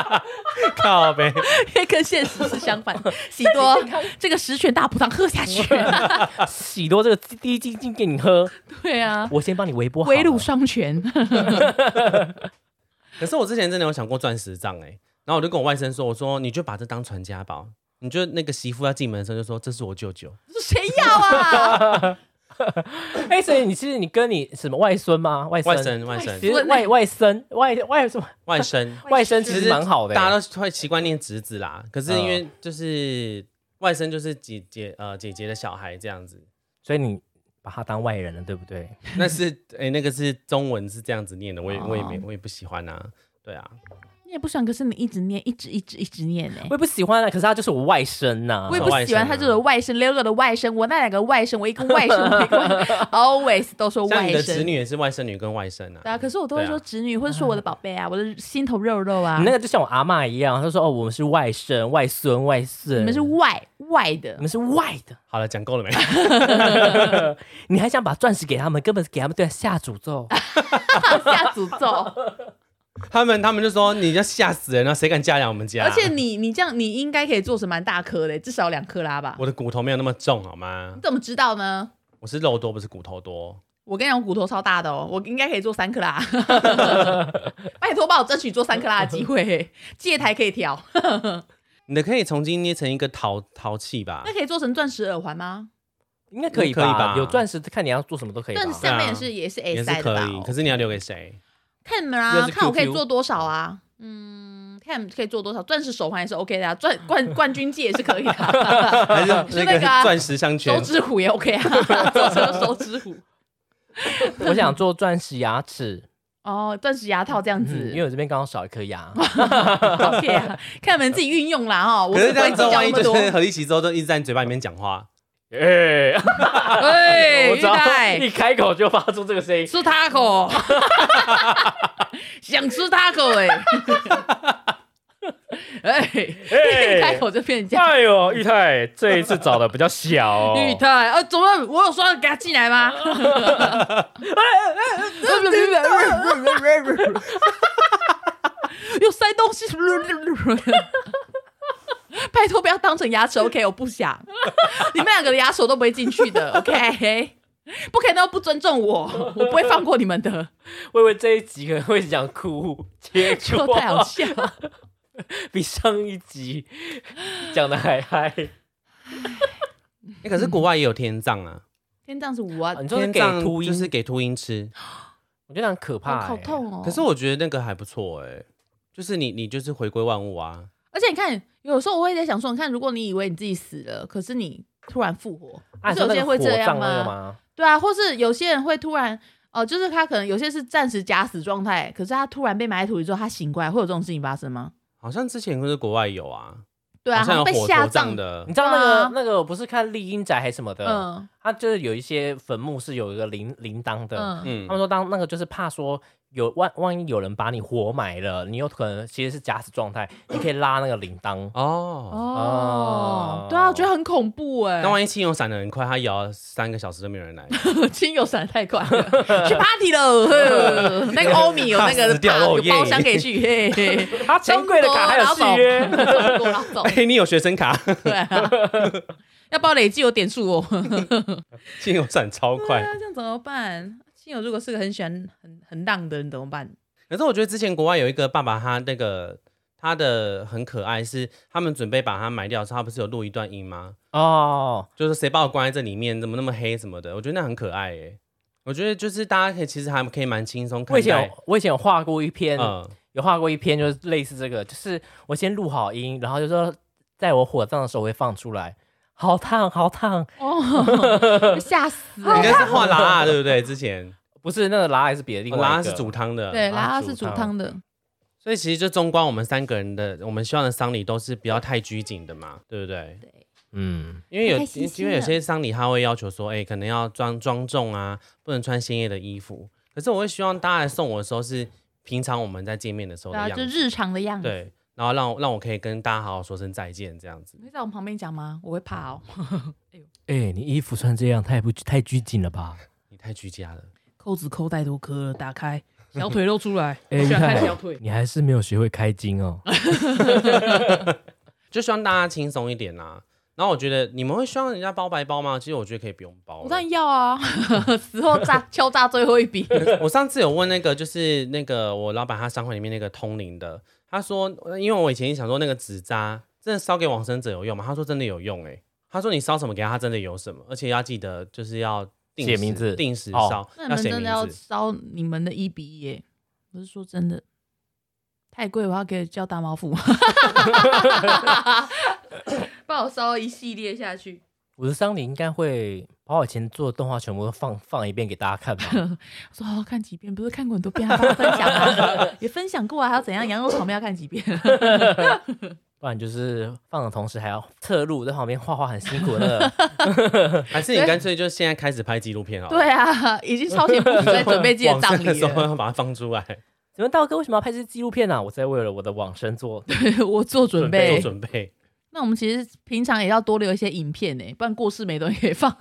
靠呗，因为跟现实是相反。喜多这个十全大补汤喝下去，喜多这个滴滴精给你喝。对啊，我先帮你微波，微乳双全。可是我之前真的有想过钻石杖哎，然后我就跟我外甥说，我说你就把这当传家宝。你就那个媳妇要进门的时候就说：“这是我舅舅。”谁要啊？哎，所以你其实你跟你什么外孙吗？外外甥外甥，其实外外甥外外什么外 甥外甥其实蛮好的，大家都会习惯念侄子啦。可是因为就是外甥就是姐姐呃姐姐的小孩这样子，所以你把他当外人了，对不对？那是哎那个是中文是这样子念的，我也我也没我也不喜欢啊，对啊。也不喜欢，可是你一直念，一直一直一直念呢。我也不喜欢啊，可是他就是我外甥呐。我也不喜欢他就是外甥，六个的外甥，我那两个外甥，我一个外甥，always 都说外甥。你的侄女也是外甥女跟外甥啊。对啊，可是我都会说侄女，或者说我的宝贝啊，我的心头肉肉啊。你那个就像我阿妈一样，她说哦，我们是外甥、外孙、外孙，你们是外外的，你们是外的。好了，讲够了没？你还想把钻石给他们，根本是给他们对下诅咒，下诅咒。他们他们就说你要吓死人了，谁敢嫁来我们家？而且你你这样你应该可以做成蛮大颗的，至少两克拉吧。我的骨头没有那么重，好吗？你怎么知道呢？我是肉多，不是骨头多。我跟你讲，骨头超大的哦，我应该可以做三克拉。拜托帮我争取做三克拉的机会，戒台可以调。你的可以重新捏成一个陶陶器吧？那可以做成钻石耳环吗？应该可以吧？有钻石，看你要做什么都可以。钻石下面也是也是 A 塞的吧？可是你要留给谁？看啊，看我可以做多少啊？嗯，看可以做多少，钻石手环也是 OK 的啊，钻冠 冠军戒也是可以的，还是 那个钻石项圈，手指虎也 OK 啊，做成手指虎。我想做钻石牙齿哦，钻石牙套这样子，因为我这边刚好少一颗牙。OK 啊，看你们自己运用啦哈。可是这样子，万一就是何立奇之后都一直在你嘴巴里面讲话。哎，哎，我知道，一开口就发出这个声音，吃塔口，想吃塔口 哎，哎，一开口就变这样。哎呦，玉泰这一次找的比较小。玉泰，啊，怎么我有说给他进来吗？又塞东西。拜托不要当成牙齿，OK？我不想，你们两个的牙齿都不会进去的，OK？不可以那么不尊重我，我不会放过你们的。我以为这一集可能会想哭，结果太好笑了，比上一集讲的还嗨。哎，可是国外也有天葬啊，天葬是五啊，天葬就是给秃鹰吃，我觉得很可怕，好痛哦。可是我觉得那个还不错哎，就是你你就是回归万物啊。而且你看，有时候我也在想说，你看，如果你以为你自己死了，可是你突然复活，是有些人会这样吗？对啊，或是有些人会突然，哦，就是他可能有些是暂时假死状态，可是他突然被埋在土里之后，他醒过来，会有这种事情发生吗？好像之前不是国外有啊。对啊，被下葬的，你知道那个那个不是看丽英宅还是什么的，嗯，他就是有一些坟墓是有一个铃铃铛的，嗯，他们说当那个就是怕说。有万万一有人把你活埋了，你有可能其实是假死状态，你可以拉那个铃铛哦哦，对啊，我觉得很恐怖哎。那万一亲友闪的很快，他摇三个小时都没有人来，亲友闪太快，去 party 了。那个欧米有那个有包厢可以去，他珍贵的卡还有续约，哎，你有学生卡？对啊，要不要累积有点数哦？亲友闪超快，这样怎么办？亲友如果是个很喜欢很很浪的人怎么办？可是我觉得之前国外有一个爸爸，他那个他的很可爱，是他们准备把他埋掉的时候，他不是有录一段音吗？哦，就是谁把我关在这里面，怎么那么黑什么的？我觉得那很可爱诶。我觉得就是大家可以其实还可以蛮轻松。我以前我以前有画过一篇，有画过一篇，就是类似这个，就是我先录好音，然后就说在我火葬的时候会放出来。好烫，好烫哦！吓死！应该是画拉对不对？之前不是那个拉还是别的地方？拉是煮汤的，对，拉是煮汤的。所以其实就中观我们三个人的，我们希望的丧礼都是不要太拘谨的嘛，对不对？对，嗯，因为有因为有些丧礼他会要求说，哎，可能要装庄重啊，不能穿鲜艳的衣服。可是我会希望大家来送我的时候是平常我们在见面的时候的样子，就日常的样子。对。然后让让我可以跟大家好好说声再见，这样子。会在我旁边讲吗？我会怕哦。哎呦，哎，你衣服穿这样太不太拘谨了吧？你太居家了，扣子扣太多颗了，打开小腿露出来。哎，小腿，你还是没有学会开襟哦。就希望大家轻松一点呐。然后我觉得你们会希望人家包白包吗？其实我觉得可以不用包。我当然要啊，死后炸敲诈最后一笔。我上次有问那个，就是那个我老板他商会里面那个通灵的。他说：“因为我以前想说那个纸扎真的烧给往生者有用吗？”他说：“真的有用。”哎，他说：“你烧什么给他，他真的有什么，而且要记得就是要写名字，定时烧。那你们真的要烧你们的一比一？不是说真的太贵，我要给叫大毛夫 帮我烧一系列下去。我的丧礼应该会。把我以前做的动画全部都放放一遍给大家看吧。我 说好好看几遍，不是看过很多遍，还要分享啊，也分享过啊，还要怎样？羊肉炒面要看几遍？不然就是放的同时还要侧录在旁边画画，很辛苦的。还是你干脆就现在开始拍纪录片啊？对啊，已经超前部署在准备自己的葬礼了，要把它放出来。请问道哥为什么要拍这纪录片呢？我在为了我的往生做，我做准备，做准备。那我们其实平常也要多留一些影片呢，不然过世没东西可以放。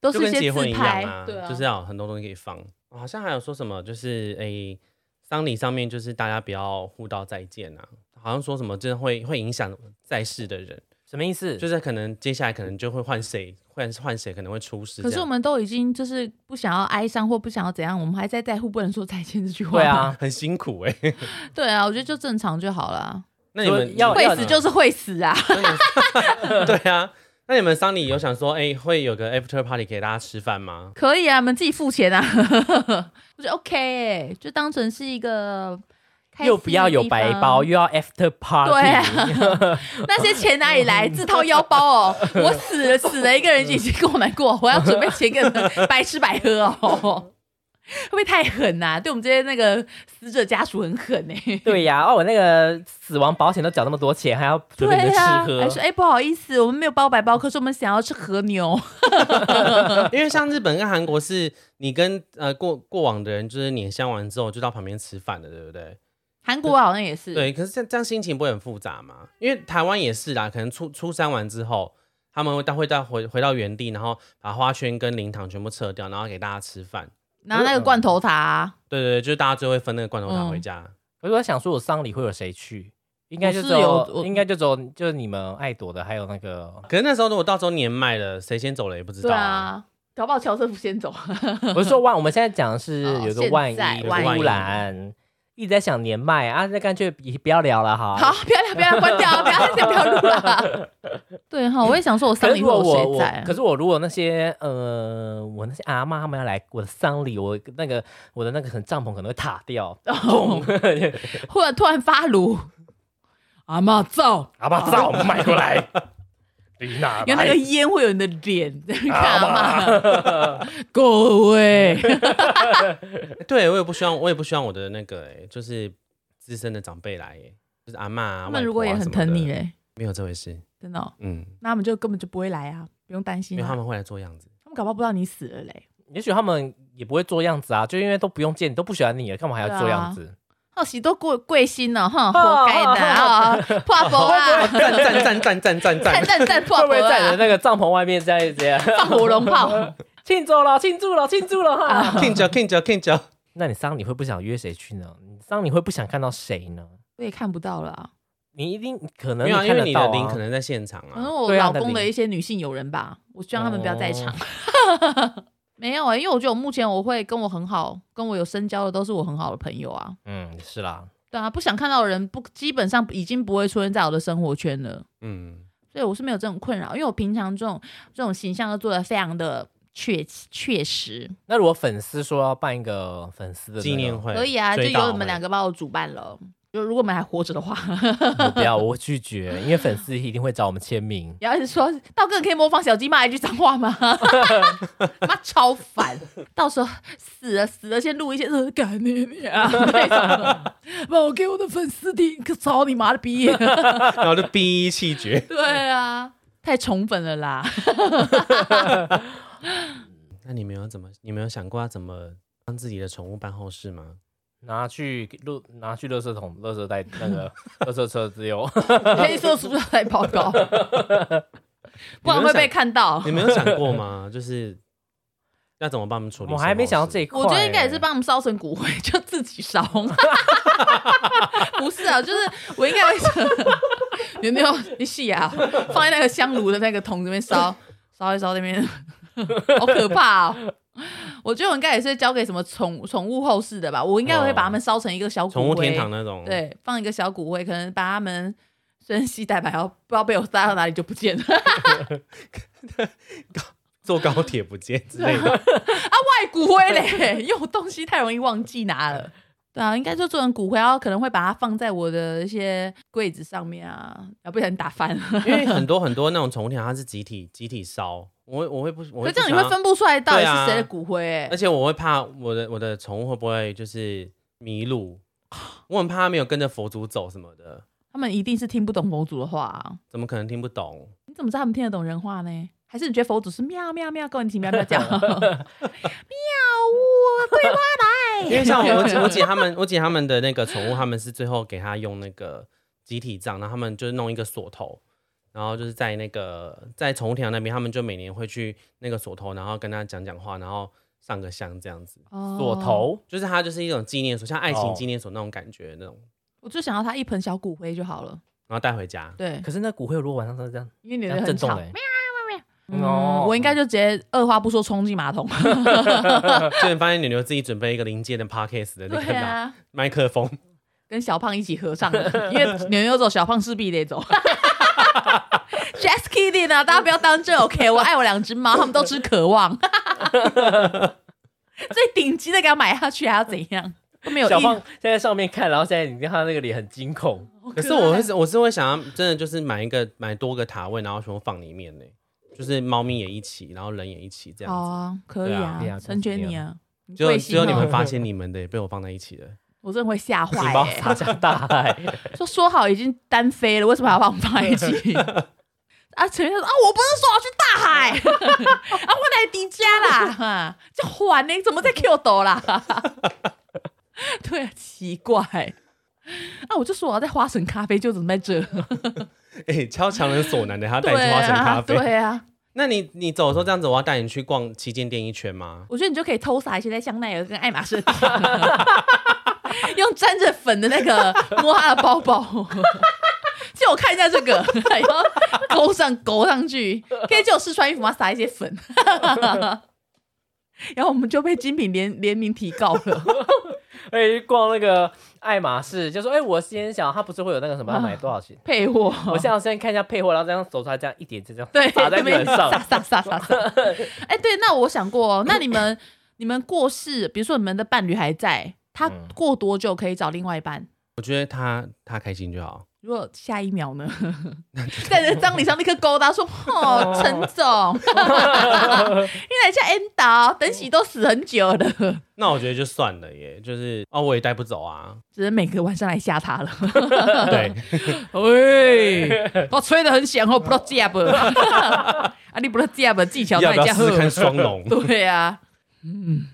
都是跟结婚一样啊，就是要很多东西可以放。好像还有说什么，就是诶，丧礼上面就是大家不要互道再见啊。好像说什么，真的会会影响在世的人，什么意思？就是可能接下来可能就会换谁，换换谁可能会出事。可是我们都已经就是不想要哀伤或不想要怎样，我们还在在乎不能说再见这句话。对啊，很辛苦哎。对啊，我觉得就正常就好了。那你们要会死就是会死啊。对啊。那你们桑尼有想说，哎，会有个 after party 给大家吃饭吗？可以啊，你们自己付钱啊，我觉得 OK 哎，就当成是一个又不要有白包，又要 after party，对啊，那些钱哪里来？自掏腰包哦，我死了死了一个人已经够难过，我要准备钱给白吃白喝哦。会不会太狠呐？对我们这些那个死者家属很狠呢。对呀，哦，我那个死亡保险都缴那么多钱，还要准备吃喝。还说哎，不好意思，我们没有包白包，可是我们想要吃和牛。因为像日本跟韩国，是你跟呃过过往的人，就是碾香完之后就到旁边吃饭的，对不对？韩国好像也是。对，可是这样这样心情不会很复杂吗？因为台湾也是啦，可能初初三完之后，他们会带会带回回到原地，然后把花圈跟灵堂全部撤掉，然后给大家吃饭。拿那个罐头塔，对对对，就是大家最后会分那个罐头塔回家。可是我在想说，我丧礼会有谁去？应该就只有，应该就只有就是你们爱朵的，还有那个。可是那时候如果到时候年迈了，谁先走了也不知道。对啊，搞不好乔瑟夫先走。我是说万，我们现在讲的是有个万一乌兰。一直在想年迈啊，那干脆不要聊了哈。好，不要聊，不要关掉，不要不要录了。对哈，我也想说，我丧礼有谁在？可是我如果那些呃，我那些阿妈他们要来我的丧礼，我那个我的那个帐篷可能会塌掉，或者突然发炉。阿妈造，阿妈造，买过来。因为那个烟会有你的脸，看嘛，各位，对我也不希望，我也不希望我的那个，哎，就是资深的长辈来，哎，就是阿妈，他们如果也很疼你嘞，没有这回事，真的，嗯，那他们就根本就不会来啊，不用担心，因为他们会来做样子，他们搞不好不知道你死了嘞，也许他们也不会做样子啊，就因为都不用见，都不喜欢你了，干嘛还要做样子？哦，许多贵贵心了，哈，活该的啊！破佛啊！赞赞赞赞赞赞赞赞赞破佛啊！会不会在你的那个帐篷外面在这样放火龙炮？庆祝了，庆祝了，庆祝了哈！庆祝庆祝庆祝！那你桑你会不想约谁去呢？你丧礼会不想看到谁呢？我也看不到了。你一定可能因为你的灵可能在现场啊。可能我老公的一些女性友人吧，我希望他们不要在场。没有啊，因为我觉得我目前我会跟我很好、跟我有深交的都是我很好的朋友啊。嗯，是啦。对啊，不想看到的人不基本上已经不会出现在我的生活圈了。嗯，所以我是没有这种困扰，因为我平常这种这种形象都做的非常的确确实。那如果粉丝说要办一个粉丝的纪念会，可以啊，就由你们两个帮我主办了。就如果我们还活着的话，不要，我拒绝，因为粉丝一定会找我们签名。然后说道哥可以模仿小鸡骂一句脏话吗？妈超烦！到时候死了死了，先录一些呃干你你啊，把我给我的粉丝听，可操你妈的逼！然后就逼气绝。对啊，太宠粉了啦。那你们有怎么？你们有想过要怎么帮自己的宠物办后事吗？拿去录，拿去垃圾桶、垃圾袋那个 垃圾车只有黑色塑料袋报告，不然会被看到。你没有想过吗？就是要怎么帮他们处理？我还没想到这一块。我觉得应该也是帮他们烧成骨灰，就自己烧。不是啊，就是我应该会有没有你细啊？放在那个香炉的那个桶里面烧，烧一烧那边，好可怕哦。我觉得我应该也是交给什么宠宠物后事的吧，我应该会把它们烧成一个小骨灰，宠物天堂那种，对，放一个小骨灰，可能把它们珍惜带白，然后不知道被我塞到哪里就不见了，坐高铁不见之类的。啊，外骨灰嘞，因为我东西太容易忘记拿了。对啊，应该就做成骨灰，然后可能会把它放在我的一些柜子上面啊，要不然打翻了。因为很多很多那种宠物店，它是集体集体烧，我我会不，可这样你会分不出来到底是谁的骨灰哎。而且我会怕我的我的宠物会不会就是迷路，我很怕它没有跟着佛祖走什么的。他们一定是听不懂佛祖的话，怎么可能听不懂？你怎么知道他们听得懂人话呢？还是你觉得佛祖是喵喵喵，跟你听喵喵叫？喵，我对话来。因为像我 我姐他们，我姐他们的那个宠物，他们是最后给他用那个集体葬，然后他们就是弄一个锁头，然后就是在那个在宠物天堂那边，他们就每年会去那个锁头，然后跟他讲讲话，然后上个香这样子。锁头就是它就是一种纪念所，像爱情纪念所那种感觉那种。我就想要它一盆小骨灰就好了，然后带回家。对，可是那骨灰如果晚上都是这样，因为你的很吵。哦，我应该就直接二话不说冲进马桶。突然发现牛牛自己准备一个临界的 parkes 的那个麦克风，跟小胖一起合唱，因为牛牛走，小胖势必得走。Just kidding 啊，大家不要当真，OK？我爱我两只猫，他们都吃渴望。最顶级的给他买下去还要怎样？没有小胖在在上面看，然后现在你看他那个脸很惊恐。可是我会，我是会想要真的就是买一个买多个塔位，然后全部放里面呢。就是猫咪也一起，然后人也一起这样子。啊，可以啊，成全你啊！就只有你们发现你们的也被我放在一起了。我真的会吓坏哎！撒向大海，说说好已经单飞了，为什么还要把我们放在一起？啊，陈先说啊，我不是说要去大海 啊，我来迪迦啦，这还呢？怎么在 Q 斗啦？对，奇怪啊！我就说我要在花神咖啡，就怎么在这？哎，超强人所难的，他带你去花城咖啡。对啊，那你你走的时候这样子，我要带你去逛旗舰店一圈吗？我觉得你就可以偷撒一些在香奈儿跟爱马仕，用沾着粉的那个摸他的包包。借我看一下这个，然后勾上勾上去，可以借我试穿衣服吗？撒一些粉，然后我们就被精品联联名提告了。哎，逛那个爱马仕，就说哎，我先想，他不是会有那个什么要买多少钱配货？我现在先看一下配货，然后这样走出来，这样一点就这样对撒在脸上，撒撒撒撒撒。哎，对，那我想过，那你们你们过世，比如说你们的伴侣还在，他过多久可以找另外一半？我觉得他他开心就好。如果下一秒呢，在那葬礼上立刻勾搭说：“ 哦，陈总，你来下 N 导，等喜都死很久了。”那我觉得就算了耶，就是哦，我也带不走啊，只能每个晚上来吓他了。对，喂，我吹的很响哦，不知道不？啊，你不知道 jab 技巧要不要试试看双龙？对呀，嗯。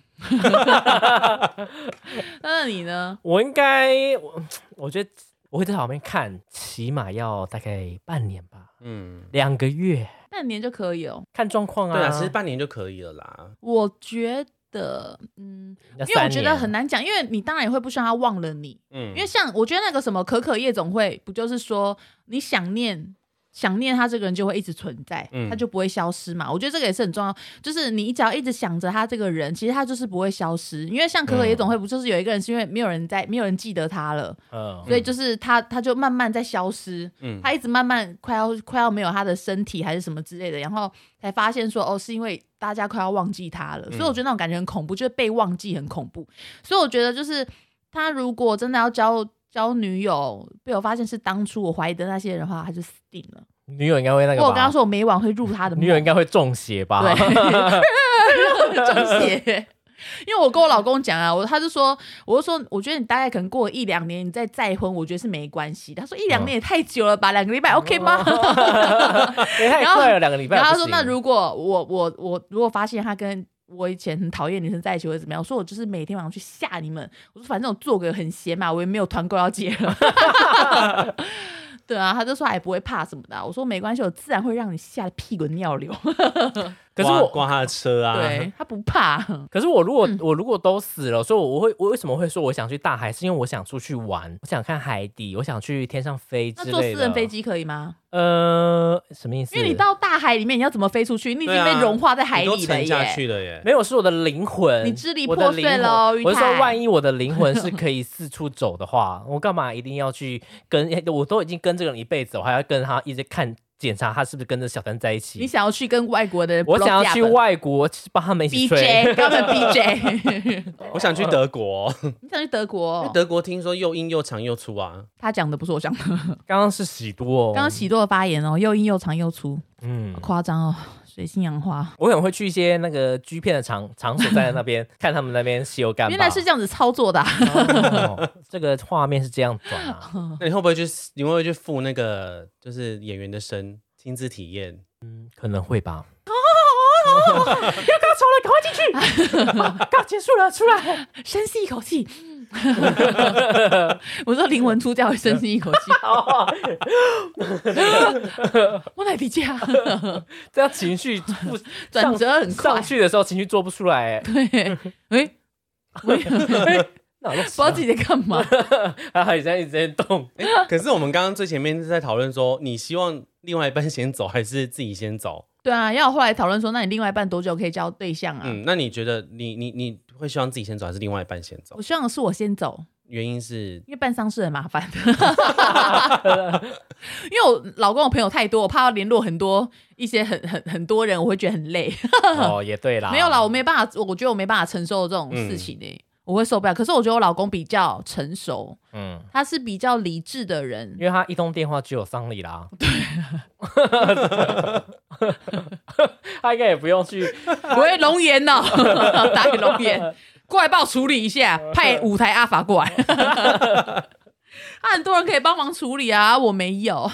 那你呢？我应该，我我觉得。我会在旁边看，起码要大概半年吧，嗯，两个月，半年就可以哦，看状况啊。对啊，其实半年就可以了啦。我觉得，嗯，因为我觉得很难讲，因为你当然也会不希望他忘了你，嗯，因为像我觉得那个什么可可夜总会，不就是说你想念。想念他这个人就会一直存在，他就不会消失嘛。我觉得这个也是很重要，就是你只要一直想着他这个人，其实他就是不会消失。因为像可可夜总会，不就是有一个人是因为没有人在，没有人记得他了，所以就是他他就慢慢在消失。他一直慢慢快要快要没有他的身体还是什么之类的，然后才发现说哦，是因为大家快要忘记他了。所以我觉得那种感觉很恐怖，就是被忘记很恐怖。所以我觉得就是他如果真的要交。交女友被我发现是当初我怀疑的那些人的话，他就死定了。女友应该会那个。我刚刚说我每晚会入他的。女友应该会中邪吧？对，中邪。因为我跟我老公讲啊，我他就说，我就说，我觉得你大概可能过一两年，你再再婚，我觉得是没关系。他说一两年也太久了吧，两个礼拜 OK 吗？太快了，两个礼拜。然后他说，那如果我我我如果发现他跟我以前很讨厌女生在一起或者怎么样，我说我就是每天晚上去吓你们。我说反正我做个很闲嘛，我也没有团购要接了。对啊，他就说也不会怕什么的。我说没关系，我自然会让你吓得屁滚尿流。可是我刮他的车啊，对 他不怕。可是我如果我如果都死了，所以我会我为什么会说我想去大海？是因为我想出去玩，我想看海底，我想去天上飞之类的。坐私人飞机可以吗？呃，什么意思？因为你到大海里面，你要怎么飞出去？你已经被融化在海里了耶。没有，是我的灵魂，你支离破碎了。我是说，万一我的灵魂是可以四处走的话，我干嘛一定要去跟？我都已经跟这个人一辈子，我还要跟他一直看。检查他是不是跟着小三在一起？你想要去跟外国的人？我想要去外国，帮他们一起吹。BJ，他们 BJ。我想去德国。你想去德国？德国听说又硬又长又粗啊。他讲的不是我讲的。刚刚是喜多，哦刚刚喜多的发言哦，又硬又长又粗，嗯，夸张哦。水性杨花，我可能会去一些那个剧片的场场所，在那边 看他们那边修干。原来是这样子操作的，这个画面是这样转啊。那你会不会去？你会不会去附那个就是演员的身，亲自体验？嗯，可能会吧。不要高潮了，赶快进去！刚结束了，出来，深吸一口气。我说灵魂出窍，深吸一口气。我来理解啊，这样情绪转折很快。上去的时候情绪做不出来。对，哎，哎，不知道自己在干嘛，还在一直在动。可是我们刚刚最前面是在讨论说，你希望另外一半先走，还是自己先走？对啊，要后来讨论说，那你另外一半多久可以交对象啊？嗯，那你觉得你你你会希望自己先走，还是另外一半先走？我希望是我先走，原因是因为办丧事很麻烦，因为我老公我朋友太多，我怕要联络很多一些很很很多人，我会觉得很累。哦，也对啦，没有啦，我没办法，我觉得我没办法承受这种事情呢。我会受不了，可是我觉得我老公比较成熟，嗯，他是比较理智的人，因为他一通电话就有丧礼啦，对，他应该也不用去，喂，龙岩呢？打给龙岩，过来帮我处理一下，派五台阿法过来，他很多人可以帮忙处理啊，我没有。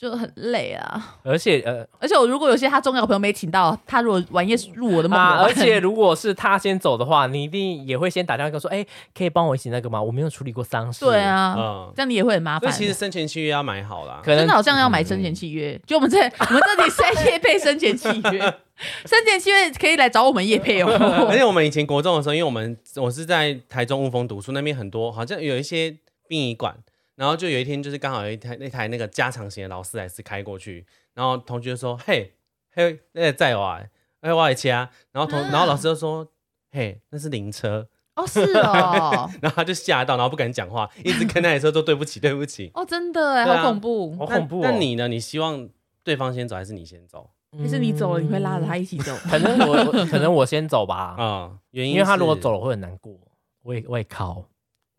就很累啊，而且呃，而且我如果有些他重要的朋友没请到，他如果晚夜入我的梦，而且如果是他先走的话，你一定也会先打电话跟说，哎，可以帮我一起那个吗？我没有处理过丧事。对啊，嗯，这样你也会很麻烦。其实生前契约要买好了，真的好像要买生前契约。就我们在 我们这里三夜配生前契约，生前契约可以来找我们叶配哦。而且我们以前国中的时候，因为我们我是在台中雾峰读书，那边很多好像有一些殡仪馆。然后就有一天，就是刚好有一台那台那个加长型的劳斯莱斯开过去，然后同学就说：“嘿，嘿，那个载我，哎，我来切啊。”然后同，然后老师就说：“嘿，那是灵车。”哦，是哦。然后他就吓到，然后不敢讲话，一直跟那台车说：“对不起，对不起。”哦，真的哎，好恐怖，好恐怖。那你呢？你希望对方先走，还是你先走？还是你走了，你会拉着他一起走？可能我，可能我先走吧。啊，原因，因为他如果走了会很难过，我也，我也靠。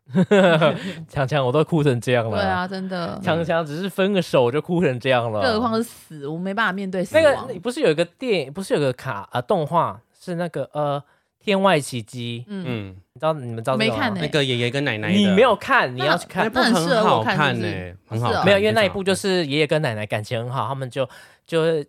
强强，我都哭成这样了。对啊，真的。强强只是分个手就哭成这样了，更何况是死，我没办法面对死亡。那个不是有一个电影，不是有个卡啊动画，是那个呃《天外奇迹》。嗯，你知道你们知道没看那个爷爷跟奶奶？你没有看，你要去看，那很好看呢，很好。没有，因为那一部就是爷爷跟奶奶感情很好，他们就就。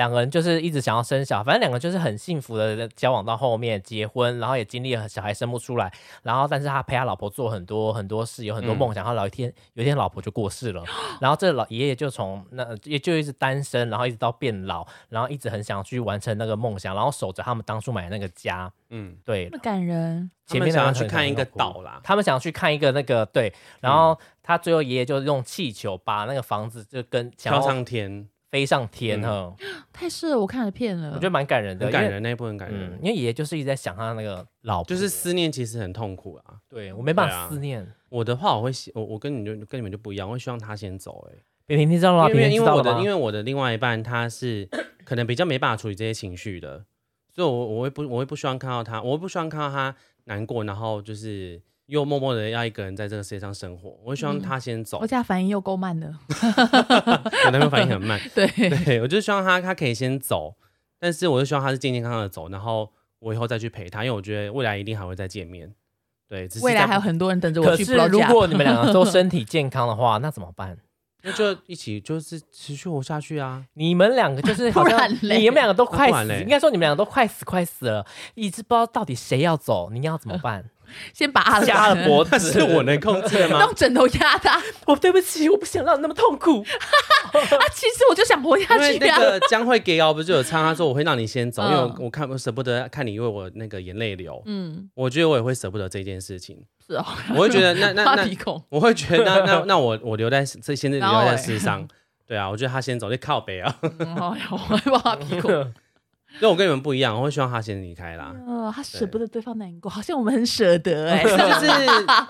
两个人就是一直想要生小，反正两个就是很幸福的交往到后面结婚，然后也经历了小孩生不出来，然后但是他陪他老婆做很多很多事，有很多梦想。然后老一天有一天老婆就过世了，然后这老爷爷就从那也就一直单身，然后一直到变老，然后一直很想去完成那个梦想，然后守着他们当初买的那个家。嗯，对，那么感人。前面想要去看一个岛啦，他们想要去看一个那个对，然后他最后爷爷就用气球把那个房子就跟飘上天。飞上天哈，太适合我看的片了。我觉得蛮感人的，很感人那一部很感人。因为爷爷就是一直在想他那个老，就是思念，其实很痛苦啊。对我没办法思念。我的话，我会我我跟你就跟你们就不一样，我会希望他先走。哎，平平知道吗？因为因为我的因为我的另外一半他是可能比较没办法处理这些情绪的，所以我我会不我会不希望看到他，我会不希望看到他难过，然后就是。又默默的要一个人在这个世界上生活，我希望他先走。我家反应又够慢的，我那边反应很慢。对，对我就希望他他可以先走，但是我就希望他是健健康康的走，然后我以后再去陪他，因为我觉得未来一定还会再见面。对，未来还有很多人等着我去。可是如果你们两个都 身体健康的话，那怎么办？那就一起就是持续活下去啊！你们两个就是好像你们两个都快死，应该说你们两个都快死快死了，一直不知道到底谁要走，你要怎么办？先把他掐了脖子，是我能控制吗？用枕头压他。我对不起，我不想让你那么痛苦。啊，其实我就想活下去。那个将会给哦，不就有唱？他说我会让你先走，因为我看我舍不得看你因为我那个眼泪流。嗯，我觉得我也会舍不得这件事情。是哦，我会觉得那那那，我会觉得那那那我我留在这现在留在世上。对啊，我觉得他先走，就靠北啊。哎呀，我会挖鼻孔。因为我跟你们不一样，我会希望他先离开啦。呃，他舍不得对方难过，好像我们很舍得哎。就是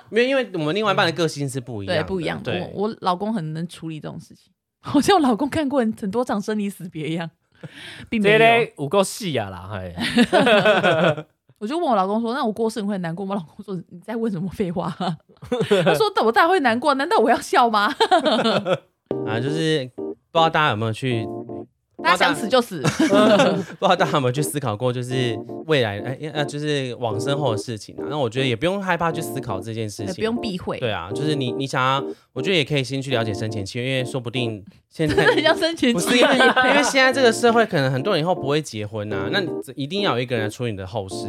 没有因为我们另外一半的个性是不一样，对，不一样。我我老公很能处理这种事情，好像我老公看过很多场生离死别一样，并没有。我够细呀啦，哎。我就问我老公说：“那我过世你会难过吗？”我老公说：“你在问什么废话？”他说：“我当然会难过，难道我要笑吗？”啊，就是不知道大家有没有去。他想死就死，不知道大家有没有去思考过，就是未来哎，呃，就是往生后的事情啊。那我觉得也不用害怕去思考这件事情，不用避讳。对啊，就是你你想要，我觉得也可以先去了解生前契约，因为说不定现在很像生前不是因为因为现在这个社会可能很多人以后不会结婚啊，那一定要有一个人来处理你的后事。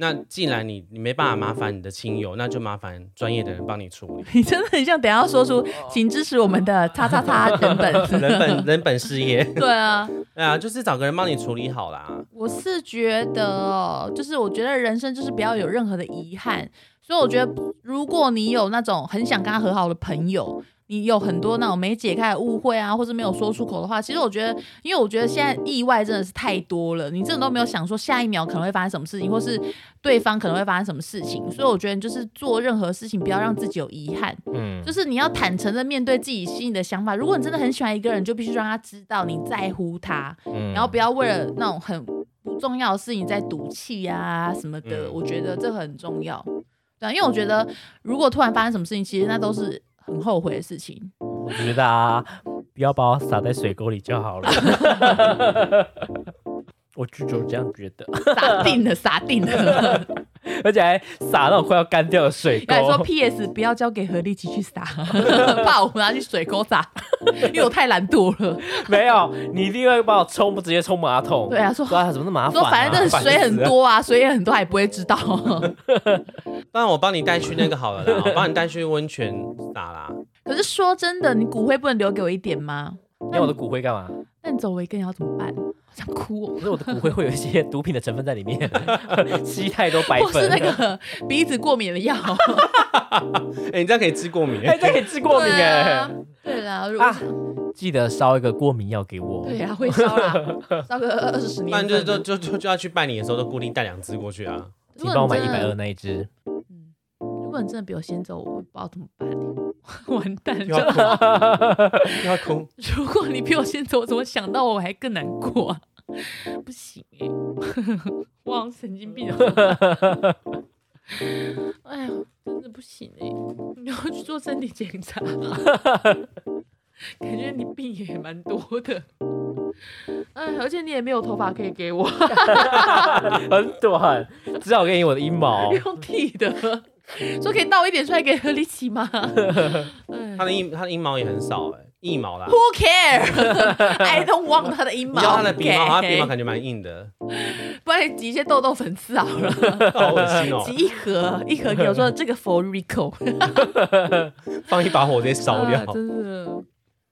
那既然你你没办法麻烦你的亲友，那就麻烦专业的人帮你处理。你真的很像等下说出，请支持我们的叉叉叉 人本人本 人本事业。对啊，对啊，就是找个人帮你处理好啦。我是觉得哦，就是我觉得人生就是不要有任何的遗憾，所以我觉得如果你有那种很想跟他和好的朋友。你有很多那种没解开的误会啊，或者没有说出口的话，其实我觉得，因为我觉得现在意外真的是太多了，你真的都没有想说下一秒可能会发生什么事情，或是对方可能会发生什么事情，所以我觉得就是做任何事情不要让自己有遗憾，嗯，就是你要坦诚的面对自己心里的想法。如果你真的很喜欢一个人，就必须让他知道你在乎他，嗯，然后不要为了那种很不重要的事情在赌气啊什么的，我觉得这很重要，对，因为我觉得如果突然发生什么事情，其实那都是。很后悔的事情，我觉得啊，不要把我撒在水沟里就好了。我就就这样觉得，撒定了，撒定了，而且还撒那种快要干掉的水沟。说 P.S. 不要交给何立奇去撒，怕我拿去水沟撒，因为我太懒惰了。没有，你一定会把我冲，不直接冲马桶。对啊，说啊，怎么那么麻烦？说反正水很多啊，水也很多，还不会知道。不然我帮你带去那个好了啦，我帮你带去温泉撒啦。可是说真的，你骨灰不能留给我一点吗？要我的骨灰干嘛？那你走维根要怎么办？好想哭哦！可是我的骨灰会有一些毒品的成分在里面，吸太多白粉，或是那个鼻子过敏的药。哎，你这样可以治过敏，哎，这可以治过敏哎。对啦，啊，记得烧一个过敏药给我。对呀，会烧啦，烧个二十年。不然就就就就就要去拜年的时候都固定带两支过去啊。你帮我买一百二那一支。嗯，如果你真的比我先走，我不知道怎么办。完蛋了，要哭。如果你比我先走，我怎么想到我还更难过啊？不行哎，我好像神经病。哎呀，真的不行哎！你要去做身体检查，感觉你病也蛮多的。哎，而且你也没有头发可以给我，很短，只好给你我的阴毛，用剃的。说可以倒一点出来给何立奇吗？他的阴他的阴毛也很少哎，一毛啦。Who care？I don't want 他的阴毛。他的鼻毛，他鼻毛感觉蛮硬的。不然挤一些痘痘粉刺好了。好恶心哦！挤一盒一盒，给我说这个 for Rico。放一把火直接烧掉。真的。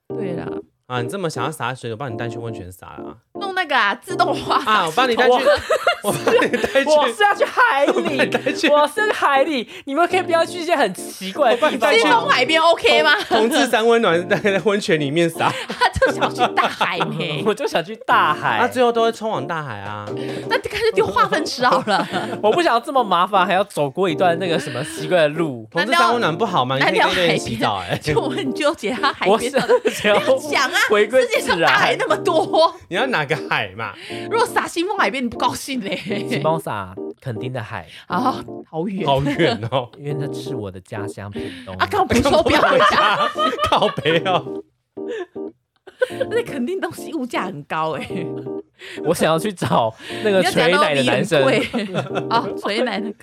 对啦。啊，你这么想要洒水，我帮你带去温泉洒啊。弄那个啊，自动化啊，我帮你带去。我帮你带去。我是要去海里，我是海里。你们可以不要去一些很奇怪的地方。金峰海边 OK 吗？同志三温暖在温泉里面洒。他就想去大海呢。我就想去大海。他最后都会冲往大海啊。那干脆丢化粪池好了。我不想要这么麻烦，还要走过一段那个什么奇怪的路。同志三温暖不好吗？你可以在那边洗澡哎。就我很纠结，他海边的。要讲啊。回归世界上大海那么多，你要哪个海嘛？如果撒新丰海边，你不高兴嘞？请帮我撒垦丁的海啊，好远，好远哦！因为那是我的家乡屏东。啊，靠不说不要回家，靠北哦。那肯定东西物价很高哎。我想要去找那个垂奶的男生啊，垂 奶的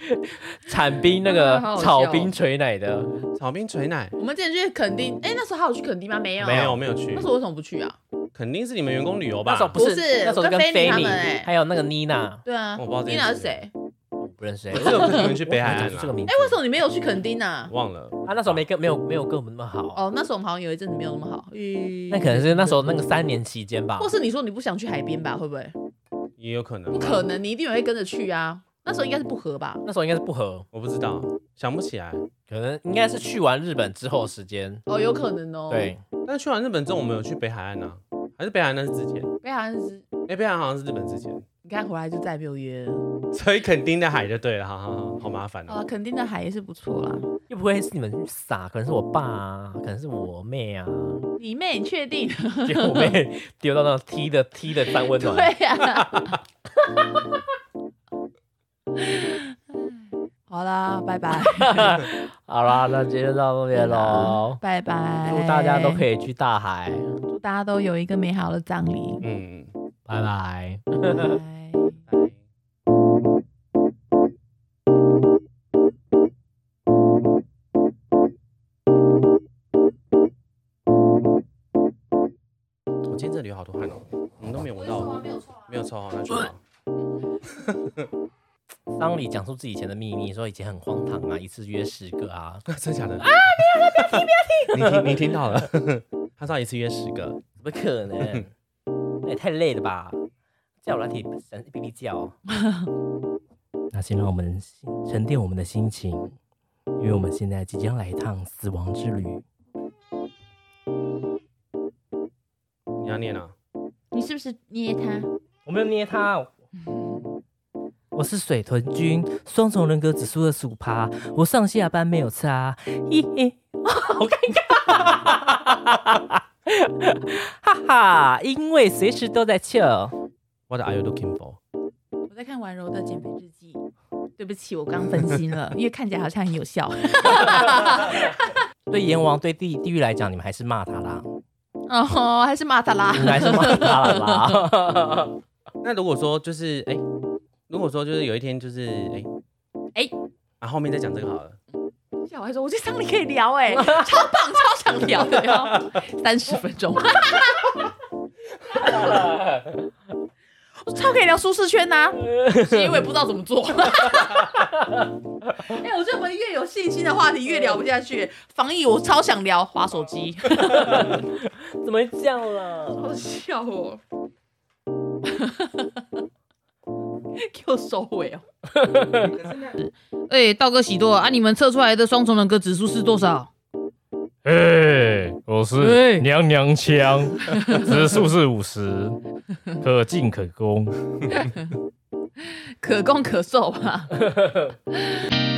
产冰那个 草冰垂奶的草冰垂奶。我们之前去垦丁，哎，那时候还有去垦丁吗？没有，没有，没有去。那时候为什么不去啊？肯定是你们员工旅游吧？那时候不是，那时候跟菲尼还有那个妮娜。对啊，我不知道妮娜是谁，不认识。我有跟你们去北海岸 这个名字。哎，为什么你没有去垦丁呢？忘了，他那时候没跟没有没有跟我们那么好。哦，那时候我们好像有一阵子没有那么好。那可能是那时候那个三年期间吧。或是你说你不想去海边吧？会不会？也有可能，不可能，你一定会跟着去啊。那时候应该是不合吧？那时候应该是不合，我不知道，想不起来。可能应该是去完日本之后时间。哦，有可能哦。对，但去完日本之后，我们有去北海岸呢，还是北海岸那是之前？北海岸是，哎，北海岸好像是日本之前。你看回来就再也没有约了。所以垦丁的海就对了，好好，好麻烦哦。垦丁的海也是不错啦，又不会是你们傻，可能是我爸啊，可能是我妹啊。你妹？你确定？我妹 丢到那踢的踢的三温暖。对呀。好啦，拜拜。好啦，那今天就到这边喽。拜拜。祝大家都可以去大海，祝大家都有一个美好的葬礼。嗯，拜拜。拜拜。我今天这里有好多汗哦，你们都没有闻到？没有抽，没有抽好，那就好。桑里讲述自己以前的秘密，说以前很荒唐啊，一次约十个啊，真的假的？啊，不要不要听不要听，你听你听到了？他说一次约十个，怎么可能？那 也太累了吧？叫软体哔哔叫。那先让我们沉淀我们的心情，因为我们现在即将来一趟死亡之旅。你要念啊？你是不是捏他？我没有捏他。我是水豚君，双重人格指数二十五趴，我上下班没有差，嘿嘿，好尴尬，哈哈，因为随时都在笑。What are you looking for？我在看婉柔的减肥日记。对不起，我刚分心了，因为看起来好像很有效。对阎王、对地地狱来讲，你们还是骂他啦。哦，还是骂他啦，还是骂他了啦。那如果说就是哎。如果说就是有一天就是哎哎，啊后面再讲这个好了。小孩说：“我觉得上你可以聊哎，超棒超想聊的哟，三十分钟。我超可以聊舒适圈呐，因为不知道怎么做。哎，我觉得我们越有信心的话题越聊不下去。防疫我超想聊，划手机。怎么会这样了？好笑哦！给我收尾哦！哎，道哥喜多啊，你们测出来的双重人格指数是多少？哎，我是娘娘腔，指数是五十，可进可攻，可攻可受吧。